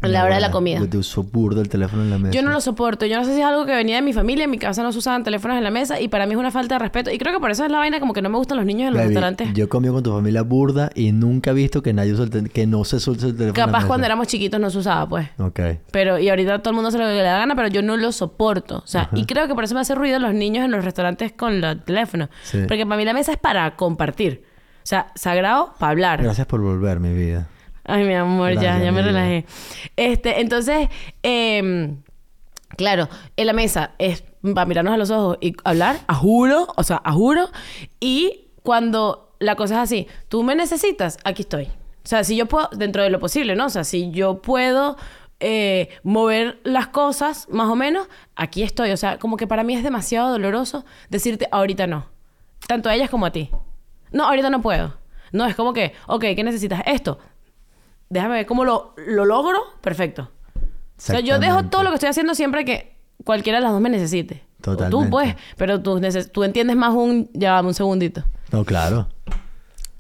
En la hora de la comida. Yo te burda el teléfono en la mesa. Yo no lo soporto. Yo no sé si es algo que venía de mi familia. En mi casa no se usaban teléfonos en la mesa. Y para mí es una falta de respeto. Y creo que por eso es la vaina como que no me gustan los niños en los Baby, restaurantes. Yo comí con tu familia burda y nunca he visto que nadie que no se suelte el teléfono. en la Capaz mesa. cuando éramos chiquitos no se usaba, pues. Ok. Pero, y ahorita todo el mundo se lo que le da gana, pero yo no lo soporto. O sea, y creo que por eso me hace ruido los niños en los restaurantes con los teléfonos. Sí. Porque para mí la mesa es para compartir. O sea, sagrado para hablar. Gracias por volver, mi vida. Ay, mi amor, ya, Gracias, ya me mi vida. relajé. Este, entonces, em, claro, en la mesa es para mirarnos a los ojos y hablar, a juro, o sea, a juro. Y cuando la cosa es así, tú me necesitas, aquí estoy. O sea, si yo puedo, dentro de lo posible, ¿no? O sea, si yo puedo eh, mover las cosas, más o menos, aquí estoy. O sea, como que para mí es demasiado doloroso decirte, ahorita no. Tanto a ellas como a ti. No, ahorita no puedo. No, es como que, ok, ¿qué necesitas? Esto. Déjame ver cómo lo, lo logro. Perfecto. O sea, yo dejo todo lo que estoy haciendo siempre que cualquiera de las dos me necesite. Totalmente. O tú, pues. Pero tú, tú entiendes más un... Ya, un segundito. No, claro.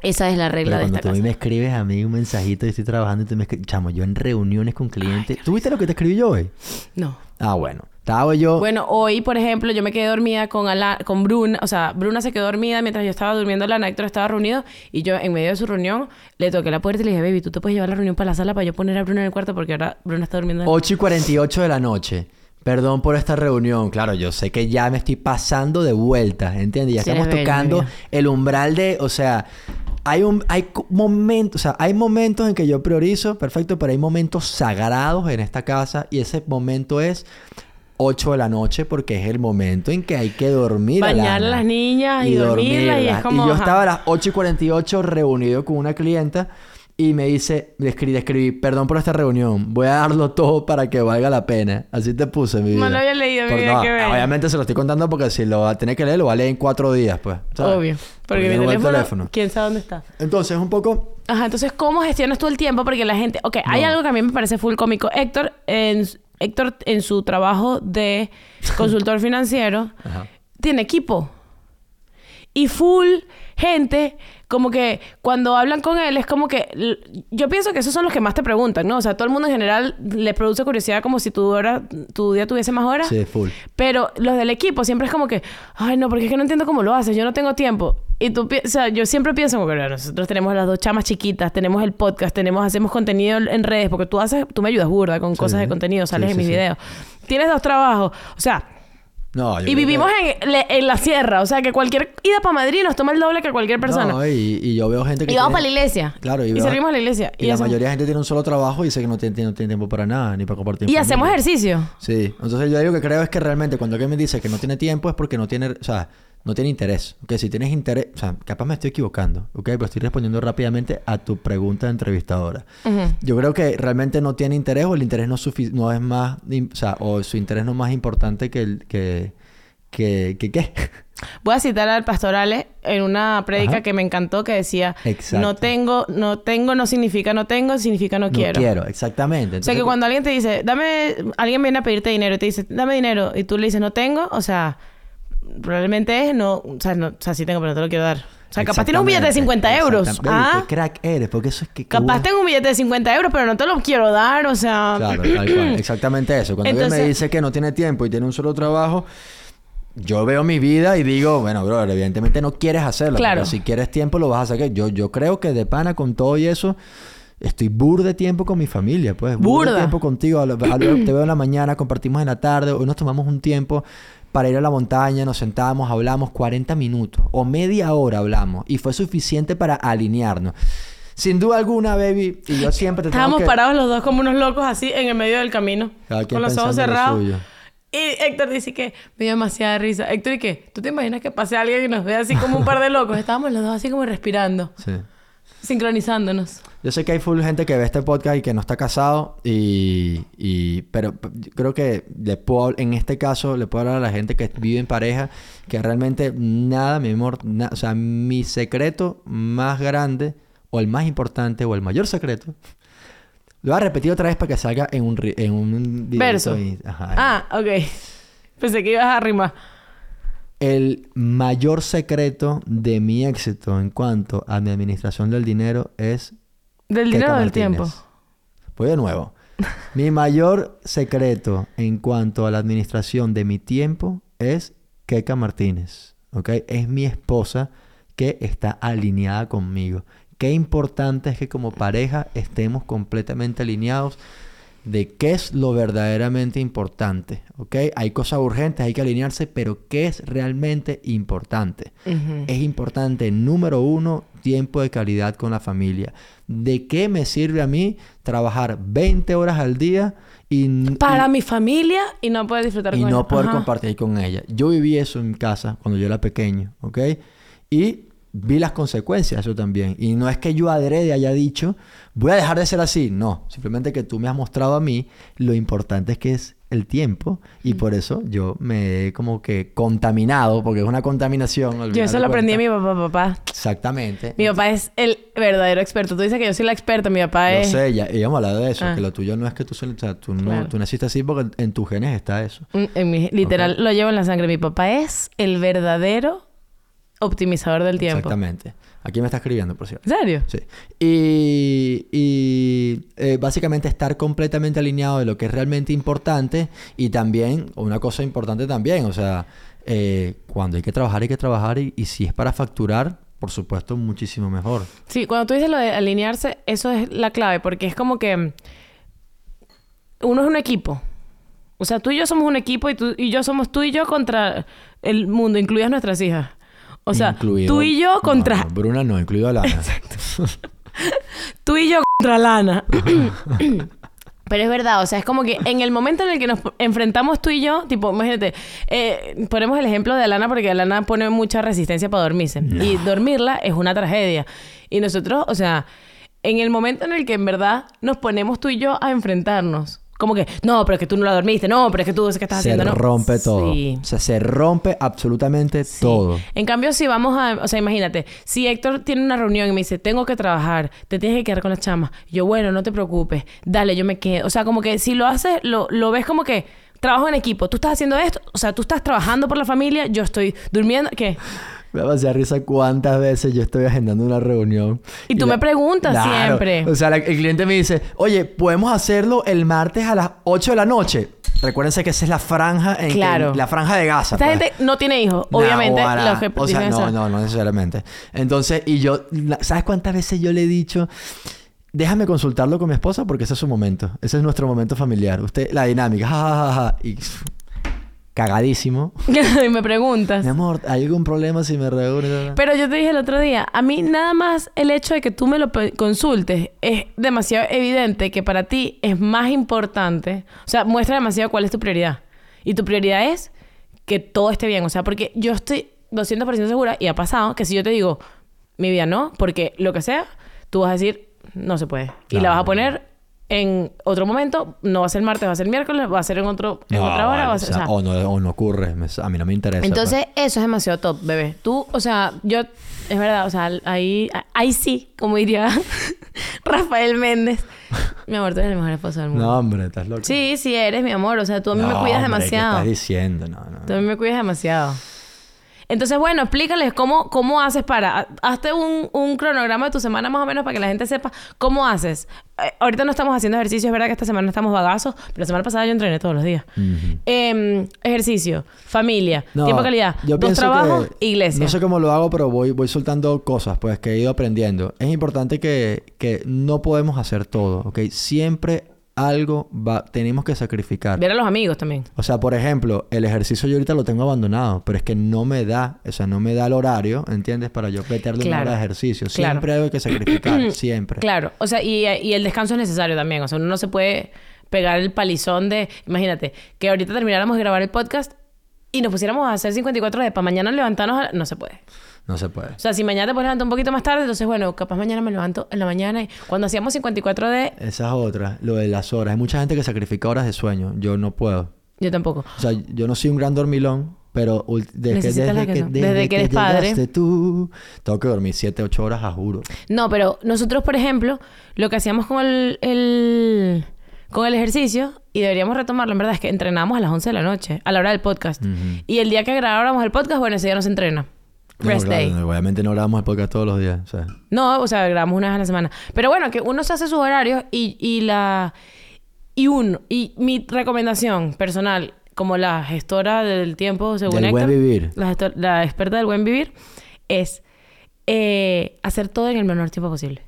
Esa es la regla Pero de cuando esta tú a mí casa. me escribes a mí un mensajito y estoy trabajando y tú me escribes... Chamo, yo en reuniones con clientes... ¿Tú viste lo que te escribí yo hoy? No. Ah, bueno. Estaba yo... Bueno, hoy, por ejemplo, yo me quedé dormida con, Ala- con Bruna. O sea, Bruna se quedó dormida mientras yo estaba durmiendo. Alana Héctor estaba reunido. Y yo, en medio de su reunión, le toqué la puerta y le dije, baby, tú te puedes llevar la reunión para la sala para yo poner a Bruna en el cuarto porque ahora Bruna está durmiendo. en- 8 y 48 de la noche. Perdón por esta reunión. Claro, yo sé que ya me estoy pasando de vuelta, ¿entiendes? Ya Sí, estamos bello, tocando el umbral de, o sea, hay un hay momentos, o sea, hay momentos en que yo priorizo, perfecto, pero hay momentos sagrados en esta casa y ese momento es 8 de la noche porque es el momento en que hay que dormir Bañar Alana. a las niñas y dormirlas, y es como, yo ajá. estaba a las 8 y 48 reunido con una clienta y me dice, le escribí, le escribí, perdón por esta reunión, voy a darlo todo para que valga la pena. Así te puse mi vida. No lo había leído, mi vida, no. Obviamente se lo estoy contando porque si lo va a tener que leer, lo va a leer en cuatro días, pues. ¿sabes? Obvio. Porque, mi yo no veo el teléfono, ¿quién sabe dónde está? Entonces, un poco... Ajá, entonces, ¿cómo gestionas tú el tiempo? Porque la gente... Ok, hay No. algo que a mí me parece full cómico. Héctor, en, Héctor, en su trabajo de consultor financiero, Ajá. tiene equipo. Y full gente, como que cuando hablan con él, es como que... Yo pienso que esos son los que más te preguntan, ¿no? O sea, todo el mundo en general le produce curiosidad como si tu, hora, tu día tuviese más horas. Sí, full. Pero los del equipo siempre es como que, ay, no, porque es que no entiendo cómo lo haces, yo no tengo tiempo. Y tú, o sea, yo siempre pienso como que "Bueno, nosotros tenemos las dos chamas chiquitas, tenemos el podcast, tenemos, hacemos contenido en redes, porque tú haces, tú me ayudas burda con Sí. cosas de contenido, sales Sí, en mis videos. Tienes dos trabajos, o sea, No, yo y vivimos que- en, le- en la sierra, o sea, que cualquier ida para Madrid nos toma el doble que cualquier persona. No, y, y yo veo gente que y vamos para tiene- la iglesia. Claro, y y, veo- servimos a la iglesia. Y, la hacemos- mayoría de gente tiene un solo trabajo y dice que no tiene, no tiene tiempo para nada, ni para compartir. y hacemos ejercicio. Sí, entonces yo digo que creo es que realmente cuando alguien me dice que no tiene tiempo es porque no tiene, o sea, no tiene interés. Que si tienes interés, o sea, capaz me estoy equivocando, ¿ok? Pero estoy respondiendo rápidamente a tu pregunta de entrevistadora. Yo creo que realmente no tiene interés o el interés no, no es más, o sea, o su interés no es más importante que el, que, que, que, ¿qué? Voy a citar al pastor Ale en una prédica que me encantó que decía, Exacto. no tengo, no tengo no significa no tengo, significa no, No quiero. quiero, exactamente. O sea que cuando alguien te dice, dame, alguien viene a pedirte dinero y te dice, dame dinero, y tú le dices, no tengo, o sea, probablemente es no, o sea, no, o sea, sí tengo, pero no te lo quiero dar. O sea, capaz tienes un billete de 50 euros. Ah, qué crack eres, porque eso es que... capaz bueno. tengo un billete de 50 euros, pero no te lo quiero dar, o sea. Claro, tal cual. Exactamente eso. Cuando alguien me Entonces- dice que no tiene tiempo y tiene un solo trabajo, yo veo mi vida y digo, bueno, bro, evidentemente no quieres hacerlo. Claro. Pero si quieres tiempo, lo vas a sacar. Yo, yo creo que de pana con todo y eso, estoy bur de tiempo con mi familia, pues. Bur de Burda. tiempo contigo. A lo- a lo- te veo en la mañana, compartimos en la tarde. Hoy nos tomamos un tiempo para ir a la montaña, nos sentamos, hablamos 40 minutos o media hora hablamos y fue suficiente para alinearnos. Sin duda alguna, baby, y yo siempre te Estábamos que... parados los dos como unos locos así en el medio del camino. Con los ojos lo cerrados. Y Héctor dice que me dio demasiada risa. Héctor, ¿y qué? ¿Tú te imaginas que pase alguien y nos ve así como un par de locos? Estábamos los dos así como respirando, Sí. Sincronizándonos. Yo sé que hay full gente que ve este podcast y que no está casado y... y pero creo que le puedo, en este caso le puedo hablar a la gente que vive en pareja que realmente nada, mi amor, na- o sea, mi secreto más grande o el más importante o el mayor secreto lo voy a repetir otra vez para que salga en un, en un Verso. ajá. Ah, ok. Pensé que ibas a rimar. El mayor secreto de mi éxito en cuanto a mi administración del dinero es Del dinero o del tiempo. Voy de nuevo. mi mayor secreto en cuanto a la administración de mi tiempo es Keka Martínez. ¿Ok? Es mi esposa que está alineada conmigo. Qué importante es que como pareja estemos completamente alineados de qué es lo verdaderamente importante. ¿Ok? Hay cosas urgentes, hay que alinearse, pero ¿qué es realmente importante? Es importante, número uno, tiempo de calidad con la familia. ¿De qué me sirve a mí trabajar 20 horas al día y, Para mi familia y no poder disfrutar y con no ella. poder Ajá. compartir con ella? Yo viví eso en mi casa cuando yo era pequeño, ¿ok? Y vi las consecuencias eso también. Y no es que yo adrede haya dicho, voy a dejar de ser así. No, simplemente que tú me has mostrado a mí lo importante es que es el tiempo. Y por eso yo me he como que contaminado, porque es una contaminación. Yo eso lo aprendí cuentas. mi papá, papá. Exactamente. Mi papá es el verdadero experto. Tú dices que yo soy la experta, mi papá Yo es... sé, ya, y hemos hablado de eso, Ah. que lo tuyo no es que tú, o sea, tú, no, Claro. tú naciste así porque en tus genes está eso. Un- en mi- literal, lo llevo en la sangre. Mi papá es el verdadero optimizador del tiempo. Exactamente. Aquí me está escribiendo, por cierto. ¿En serio? Sí. Y, y, eh, básicamente estar completamente alineado de lo que es realmente importante y también, una cosa importante también, o sea, eh, cuando hay que trabajar, hay que trabajar y, y si es para facturar, por supuesto, muchísimo mejor. Sí, cuando tú dices lo de alinearse, eso es la clave, porque es como que uno es un equipo. O sea, tú y yo somos un equipo y tú y yo somos tú y yo contra el mundo, incluidas nuestras hijas. O sea, Incluido- tú y yo contra... No, Bruna no, incluido a Lana. Tú y yo contra Lana. Pero es verdad, o sea, es como que en el momento en el que nos enfrentamos tú y yo, tipo, imagínate, eh, ponemos el ejemplo de Alana porque Alana pone mucha resistencia para dormirse. Y dormirla es una tragedia. Y nosotros, o sea, en el momento en el que en verdad nos ponemos tú y yo a enfrentarnos, como que, no, pero es que tú no la dormiste, no, pero es que tú ¿qué estás se haciendo, no. rompe todo. Sí. O sea, se rompe absolutamente todo. En cambio, si vamos a... O sea, imagínate, si Héctor tiene una reunión y me dice, tengo que trabajar, te tienes que quedar con las chamas. Yo, bueno, no te preocupes, dale, yo me quedo. O sea, como que si lo haces, lo, lo ves como que trabajo en equipo. Tú estás haciendo esto, o sea, tú estás trabajando por la familia, yo estoy durmiendo, ¿qué? Me va a hacer risa cuántas veces yo estoy agendando una reunión. Y tú me preguntas siempre. O sea, la- el cliente me dice, oye, ¿podemos hacerlo el martes a las 8 de la noche? Recuérdense que esa es la franja en Claro. la franja de Gaza. Esta pues. gente no tiene hijos, Nah, obviamente. los que o sea, no, eso. no, no necesariamente. Entonces, y yo, ¿sabes cuántas veces yo le he dicho? Déjame consultarlo con mi esposa porque ese es su momento. Ese es nuestro momento familiar. Usted, la dinámica, ja, ja, ja, ja. Y cagadísimo. y me preguntas. Mi amor, ¿hay algún problema si me reúno? Pero yo te dije el otro día, a mí nada más el hecho de que tú me lo consultes es demasiado evidente que para ti es más importante, o sea, muestra demasiado cuál es tu prioridad. Y tu prioridad es que todo esté bien, o sea, porque yo estoy 200% segura y ha pasado que si yo te digo, mi vida no, porque lo que sea, tú vas a decir, no se puede. Y la vas a poner en otro momento, no va a ser martes, va a ser miércoles, va a ser en, otro, en No, otra hora. vale, va a o, ser- o sea, o no, o no ocurre. Me- a mí no me interesa. pues. entonces, eso es demasiado top, bebé. Tú, o sea, yo, es verdad, o sea, ahí, ahí sí, como diría Rafael Méndez. Mi amor, tú eres el mejor esposo del mundo. No, hombre, estás loco. Sí, sí eres, mi amor. O sea, tú a mí me cuidas hombre, ¿qué demasiado. estás diciendo? No, no. Tú a mí me cuidas demasiado. Entonces, bueno, explícales cómo, cómo haces para... Hazte un, un cronograma de tu semana más o menos para que la gente sepa cómo haces. Eh, ahorita no estamos haciendo ejercicio, es verdad que esta semana estamos bagazos, pero la semana pasada yo entrené todos los días. Em, ejercicio, familia, No, tiempo de calidad, yo dos trabajos, que- iglesia. No sé cómo lo hago, pero voy, voy soltando cosas, pues, que he ido aprendiendo. Es importante que, que no podemos hacer todo, ¿ok? Siempre algo va, tenemos que sacrificar. Ver a los amigos también. O sea, por ejemplo, el ejercicio yo ahorita lo tengo abandonado, pero es que no me da, o sea, no me da el horario, ¿entiendes? Para yo meterle una Claro. hora de ejercicio. Claro. Siempre hay que sacrificar, siempre. Claro, o sea, y, y el descanso es necesario también. O sea, uno no se puede pegar el palizón de... Imagínate, que ahorita termináramos de grabar el podcast y nos pusiéramos a hacer 54 de para mañana levantarnos... a- No se puede. No se puede. O sea, si mañana te puedes levantar un poquito más tarde, entonces, bueno, capaz mañana me levanto en la mañana. Y cuando hacíamos 54 de... Esa es otra, lo de las horas. Hay mucha gente que sacrifica horas de sueño. Yo no puedo. Yo tampoco. O sea, yo no soy un gran dormilón, pero desde, que- desde, que, desde que eres padre. tú, tengo que dormir 7, 8 horas, a juro. No, pero nosotros, por ejemplo, lo que hacíamos con el, el- con el ejercicio, y deberíamos retomarlo, en verdad, es que entrenamos a las 11 de la noche, a la hora del podcast. Y el día que grabáramos el podcast, bueno, ese día no se entrena. No, Rest claro, day. no, obviamente no grabamos el podcast todos los días. O sea, No, o sea, grabamos una vez a la semana. Pero bueno, que uno se hace sus horarios y, y la... Y uno... Y mi recomendación personal, como la gestora del tiempo, según del buen Héctor, vivir. La, gestor- la experta del buen vivir, es eh, hacer todo en el menor tiempo posible.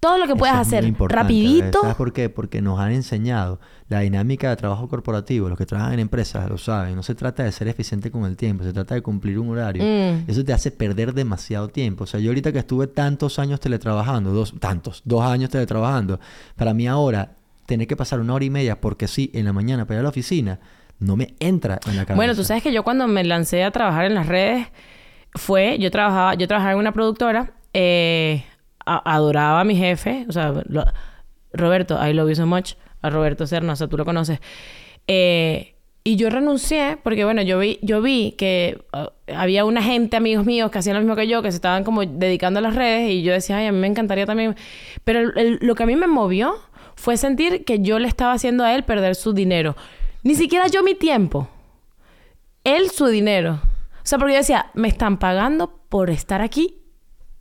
Todo lo que puedas hacer rapidito. ¿Sabes por qué? Porque nos han enseñado la dinámica de trabajo corporativo. Los que trabajan en empresas lo saben. No se trata de ser eficiente con el tiempo, se trata de cumplir un horario. Mm. Eso te hace perder demasiado tiempo. O sea, yo ahorita que estuve tantos años teletrabajando, dos, tantos, dos años teletrabajando, para mí ahora tener que pasar una hora y media porque sí, en la mañana para ir a la oficina, no me entra en la cabeza. Bueno, tú sabes que yo cuando me lancé a trabajar en las redes fue, yo trabajaba, yo trabajaba en una productora, eh, adoraba a mi jefe, o sea, Roberto, I love you so much, a Roberto Serna, o sea, tú lo conoces. Eh, y yo renuncié porque, bueno, yo vi, yo vi que uh, había una gente, amigos míos, que hacían lo mismo que yo, que se estaban como dedicando a las redes y yo decía, ay, a mí me encantaría también. Pero lo que a mí me movió fue sentir que yo le estaba haciendo a él perder su dinero. Ni siquiera yo mi tiempo él su dinero. O sea, porque yo decía, me están pagando por estar aquí,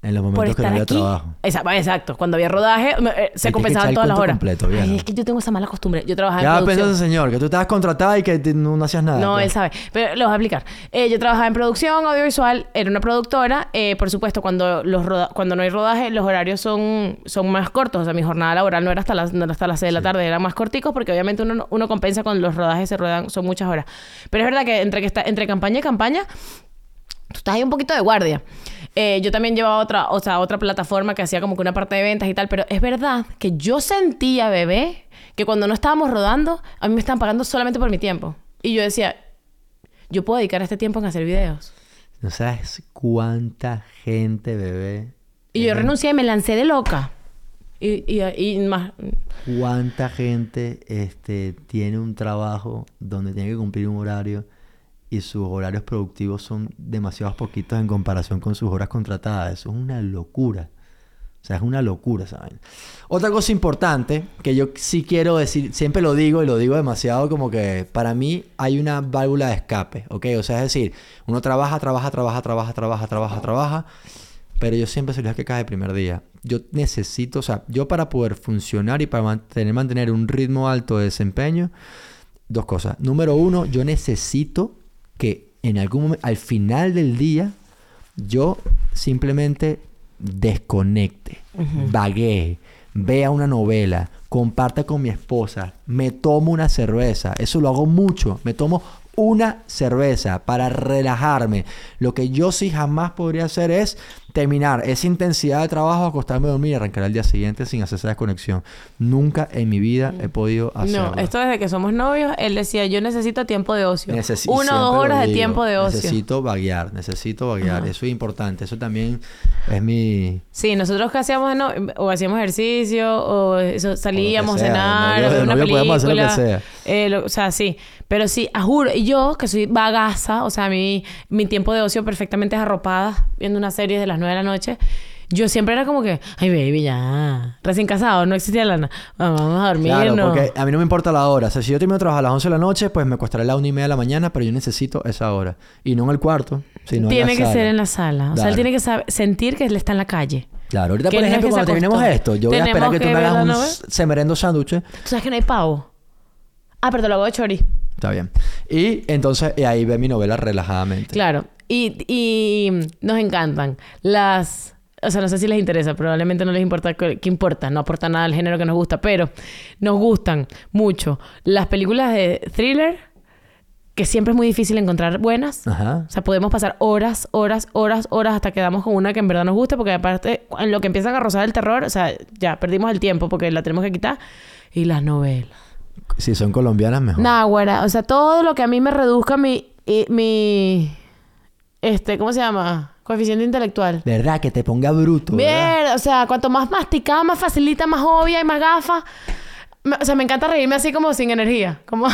en los por momentos que no estar había aquí. trabajo. Exacto, exacto. Cuando había rodaje, eh, se compensaban todas las horas. completo, vieja. Ay, es que yo tengo esa mala costumbre. Yo trabajaba Ya en pensó producción. ese señor, que tú estabas contratada y que te- no, no hacías nada. No, pues. él sabe. Pero lo voy a explicar. Eh, yo trabajaba en producción audiovisual, era una productora. Eh, por supuesto, cuando los roda- cuando no hay rodaje, los horarios son, son más cortos. O sea, mi jornada laboral no era hasta las, no era hasta las 6 de la tarde, eran más corticos porque obviamente uno, no- uno compensa con los rodajes, se ruedan, son muchas horas. Pero es verdad que entre, que está, entre campaña y campaña, tú estás ahí un poquito de guardia. Eh, yo también llevaba otra, o sea, otra plataforma que hacía como que una parte de ventas y tal, pero es verdad que yo sentía, bebé, que cuando no estábamos rodando, a mí me estaban pagando solamente por mi tiempo. Y yo decía, yo puedo dedicar este tiempo en hacer videos. No sabes cuánta gente, bebé. Y yo renuncié y me lancé de loca. Y, y, y más... ¿Cuánta gente este, tiene un trabajo donde tiene que cumplir un horario y sus horarios productivos son demasiados poquitos en comparación con sus horas contratadas? Eso es una locura. O sea, es una locura, ¿saben? Otra cosa importante que yo sí quiero decir, siempre lo digo y lo digo demasiado como que para mí hay una válvula de escape, ¿ok? O sea, es decir, uno trabaja, trabaja, trabaja, trabaja, trabaja, trabaja, trabaja, pero yo siempre soy el que cae el primer día. Yo necesito, o sea, yo para poder funcionar y para mantener, mantener un ritmo alto de desempeño, dos cosas. Número uno, yo necesito que en algún momento, al final del día, yo simplemente desconecte, vaguee, vea una novela, comparta con mi esposa, me tomo una cerveza. Eso lo hago mucho. Me tomo una cerveza para relajarme. Lo que yo sí jamás podría hacer es terminar esa intensidad de trabajo, acostarme a dormir y arrancar al día siguiente sin hacer esa desconexión. Nunca en mi vida he podido hacerlo. No, esto desde que somos novios, él decía, yo necesito tiempo de ocio. Necesi- Una o dos horas de tiempo de ocio. Necesito vaguear, necesito vaguear. Ajá. Eso es importante. Eso también es mi... Sí, nosotros que hacíamos, no, o hacíamos ejercicio, o eso, salíamos a cenar, de una novio podemos hacer lo que película. sea. Eh, lo- o sea, sí. Pero sí, a juro, y yo, que soy bagaza, o sea, mi, mi tiempo de ocio perfectamente es arropada, viendo una serie de las 9 de la noche. Yo siempre era como que, ay, baby, ya. Recién casado, no existía lana. Vamos a dormir, Claro, ¿no? porque a mí no me importa la hora. O sea, si yo termino de trabajar a las 11 de la noche, pues me costará la una y media de la mañana, pero yo necesito esa hora. Y no en el cuarto, sino en tiene la que sala. ser en la sala. O sea, Claro. él tiene que saber- sentir que él está en la calle. Claro, ahorita Que por ejemplo, que cuando terminemos esto, yo voy a esperar Tenemos que tú que me hagas la un semerendo sándwich. ¿Tú sabes que no hay pavo? Ah, pero te lo hago de chori. Está bien. Y entonces y ahí ve mi novela relajadamente. Claro. Y, y nos encantan las... O sea, no sé si les interesa, probablemente no les importa qué importa, no aporta nada al género que nos gusta, pero nos gustan mucho las películas de thriller, que siempre es muy difícil encontrar buenas. Ajá. O sea, podemos pasar horas, horas, horas, horas hasta que damos con una que en verdad nos guste, porque aparte, en lo que empiezan a rozar el terror, o sea, ya perdimos el tiempo porque la tenemos que quitar. Y las novelas. Si son colombianas, mejor. Náguara, o sea, todo lo que a mí me reduzca mi, y- mi, este, ¿cómo se llama? Coeficiente intelectual. ¿Verdad? Que te ponga bruto. o sea, cuanto más masticada, más facilita, más obvia y más gafa. Me- O sea, me encanta reírme así como sin energía. Como,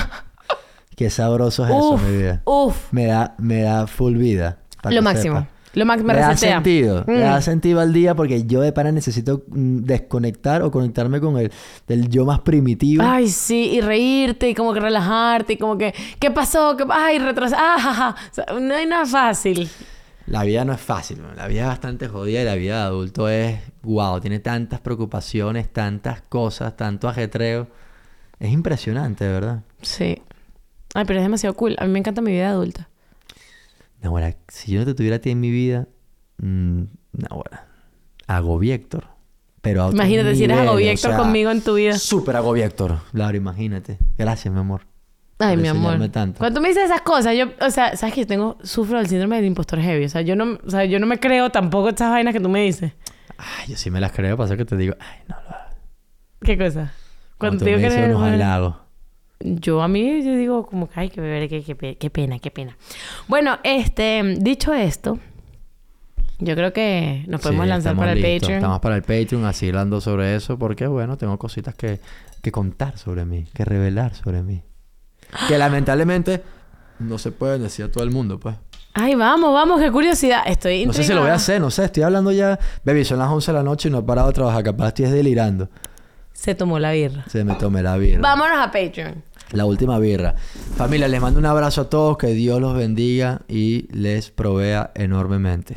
Qué sabroso es eso, uf, mi vida. uf. Me da, me da full vida. Lo máximo. sepa. Lo máximo me Me da sentido. Me Mm. da sentido al día porque yo de pana necesito mm, desconectar o conectarme con el del yo más primitivo. Ay, sí, y reírte y como que relajarte y como que, ¿qué pasó? ¿Qué Ay, retrasar. Ah, ja, ja. O sea, no hay nada fácil. La vida no es fácil, man. la vida es bastante jodida y la vida de adulto es, wow, tiene tantas preocupaciones, tantas cosas, tanto ajetreo. Es impresionante, de verdad. Sí. Ay, pero es demasiado cool. A mí me encanta mi vida adulta. No, ahora, si yo no te tuviera a ti en mi vida, mm, no, ahora, hago Héctor. Pero Imagínate si eres o sea, conmigo en tu vida. Súper agobiector. Claro, imagínate. Gracias, mi amor. Ay, mi amor. tanto. Cuando tú me dices esas cosas, yo, o sea, sabes que yo tengo, sufro del síndrome del impostor heavy. O sea, yo no, o sea, yo no me creo tampoco estas vainas que tú me dices. Ay, yo sí me las creo. Pasa que te digo... Ay, no lo hagas. ¿Qué cosa? Cuando tú te me digo que dices eres-. Yo a mí, yo digo como que, ay, qué, qué, qué pe- qué pena, qué pena. Bueno, este, dicho esto, yo creo que nos podemos Sí, lanzar para el. Patreon. Estamos para el Patreon, así hablando sobre eso, porque bueno, tengo cositas que, que contar sobre mí, que revelar sobre mí. Que lamentablemente no se pueden decir a todo el mundo, pues. Ay, vamos, vamos, qué curiosidad. Estoy No sé si lo voy a intrigada. hacer, no sé, estoy hablando ya. Baby, son las 11 de la noche y no he parado de trabajar, capaz estoy delirando. Se tomó la birra. Se me tomé la birra. Vámonos a Patreon. La última birra. Familia, les mando un abrazo a todos, que Dios los bendiga y les provea enormemente.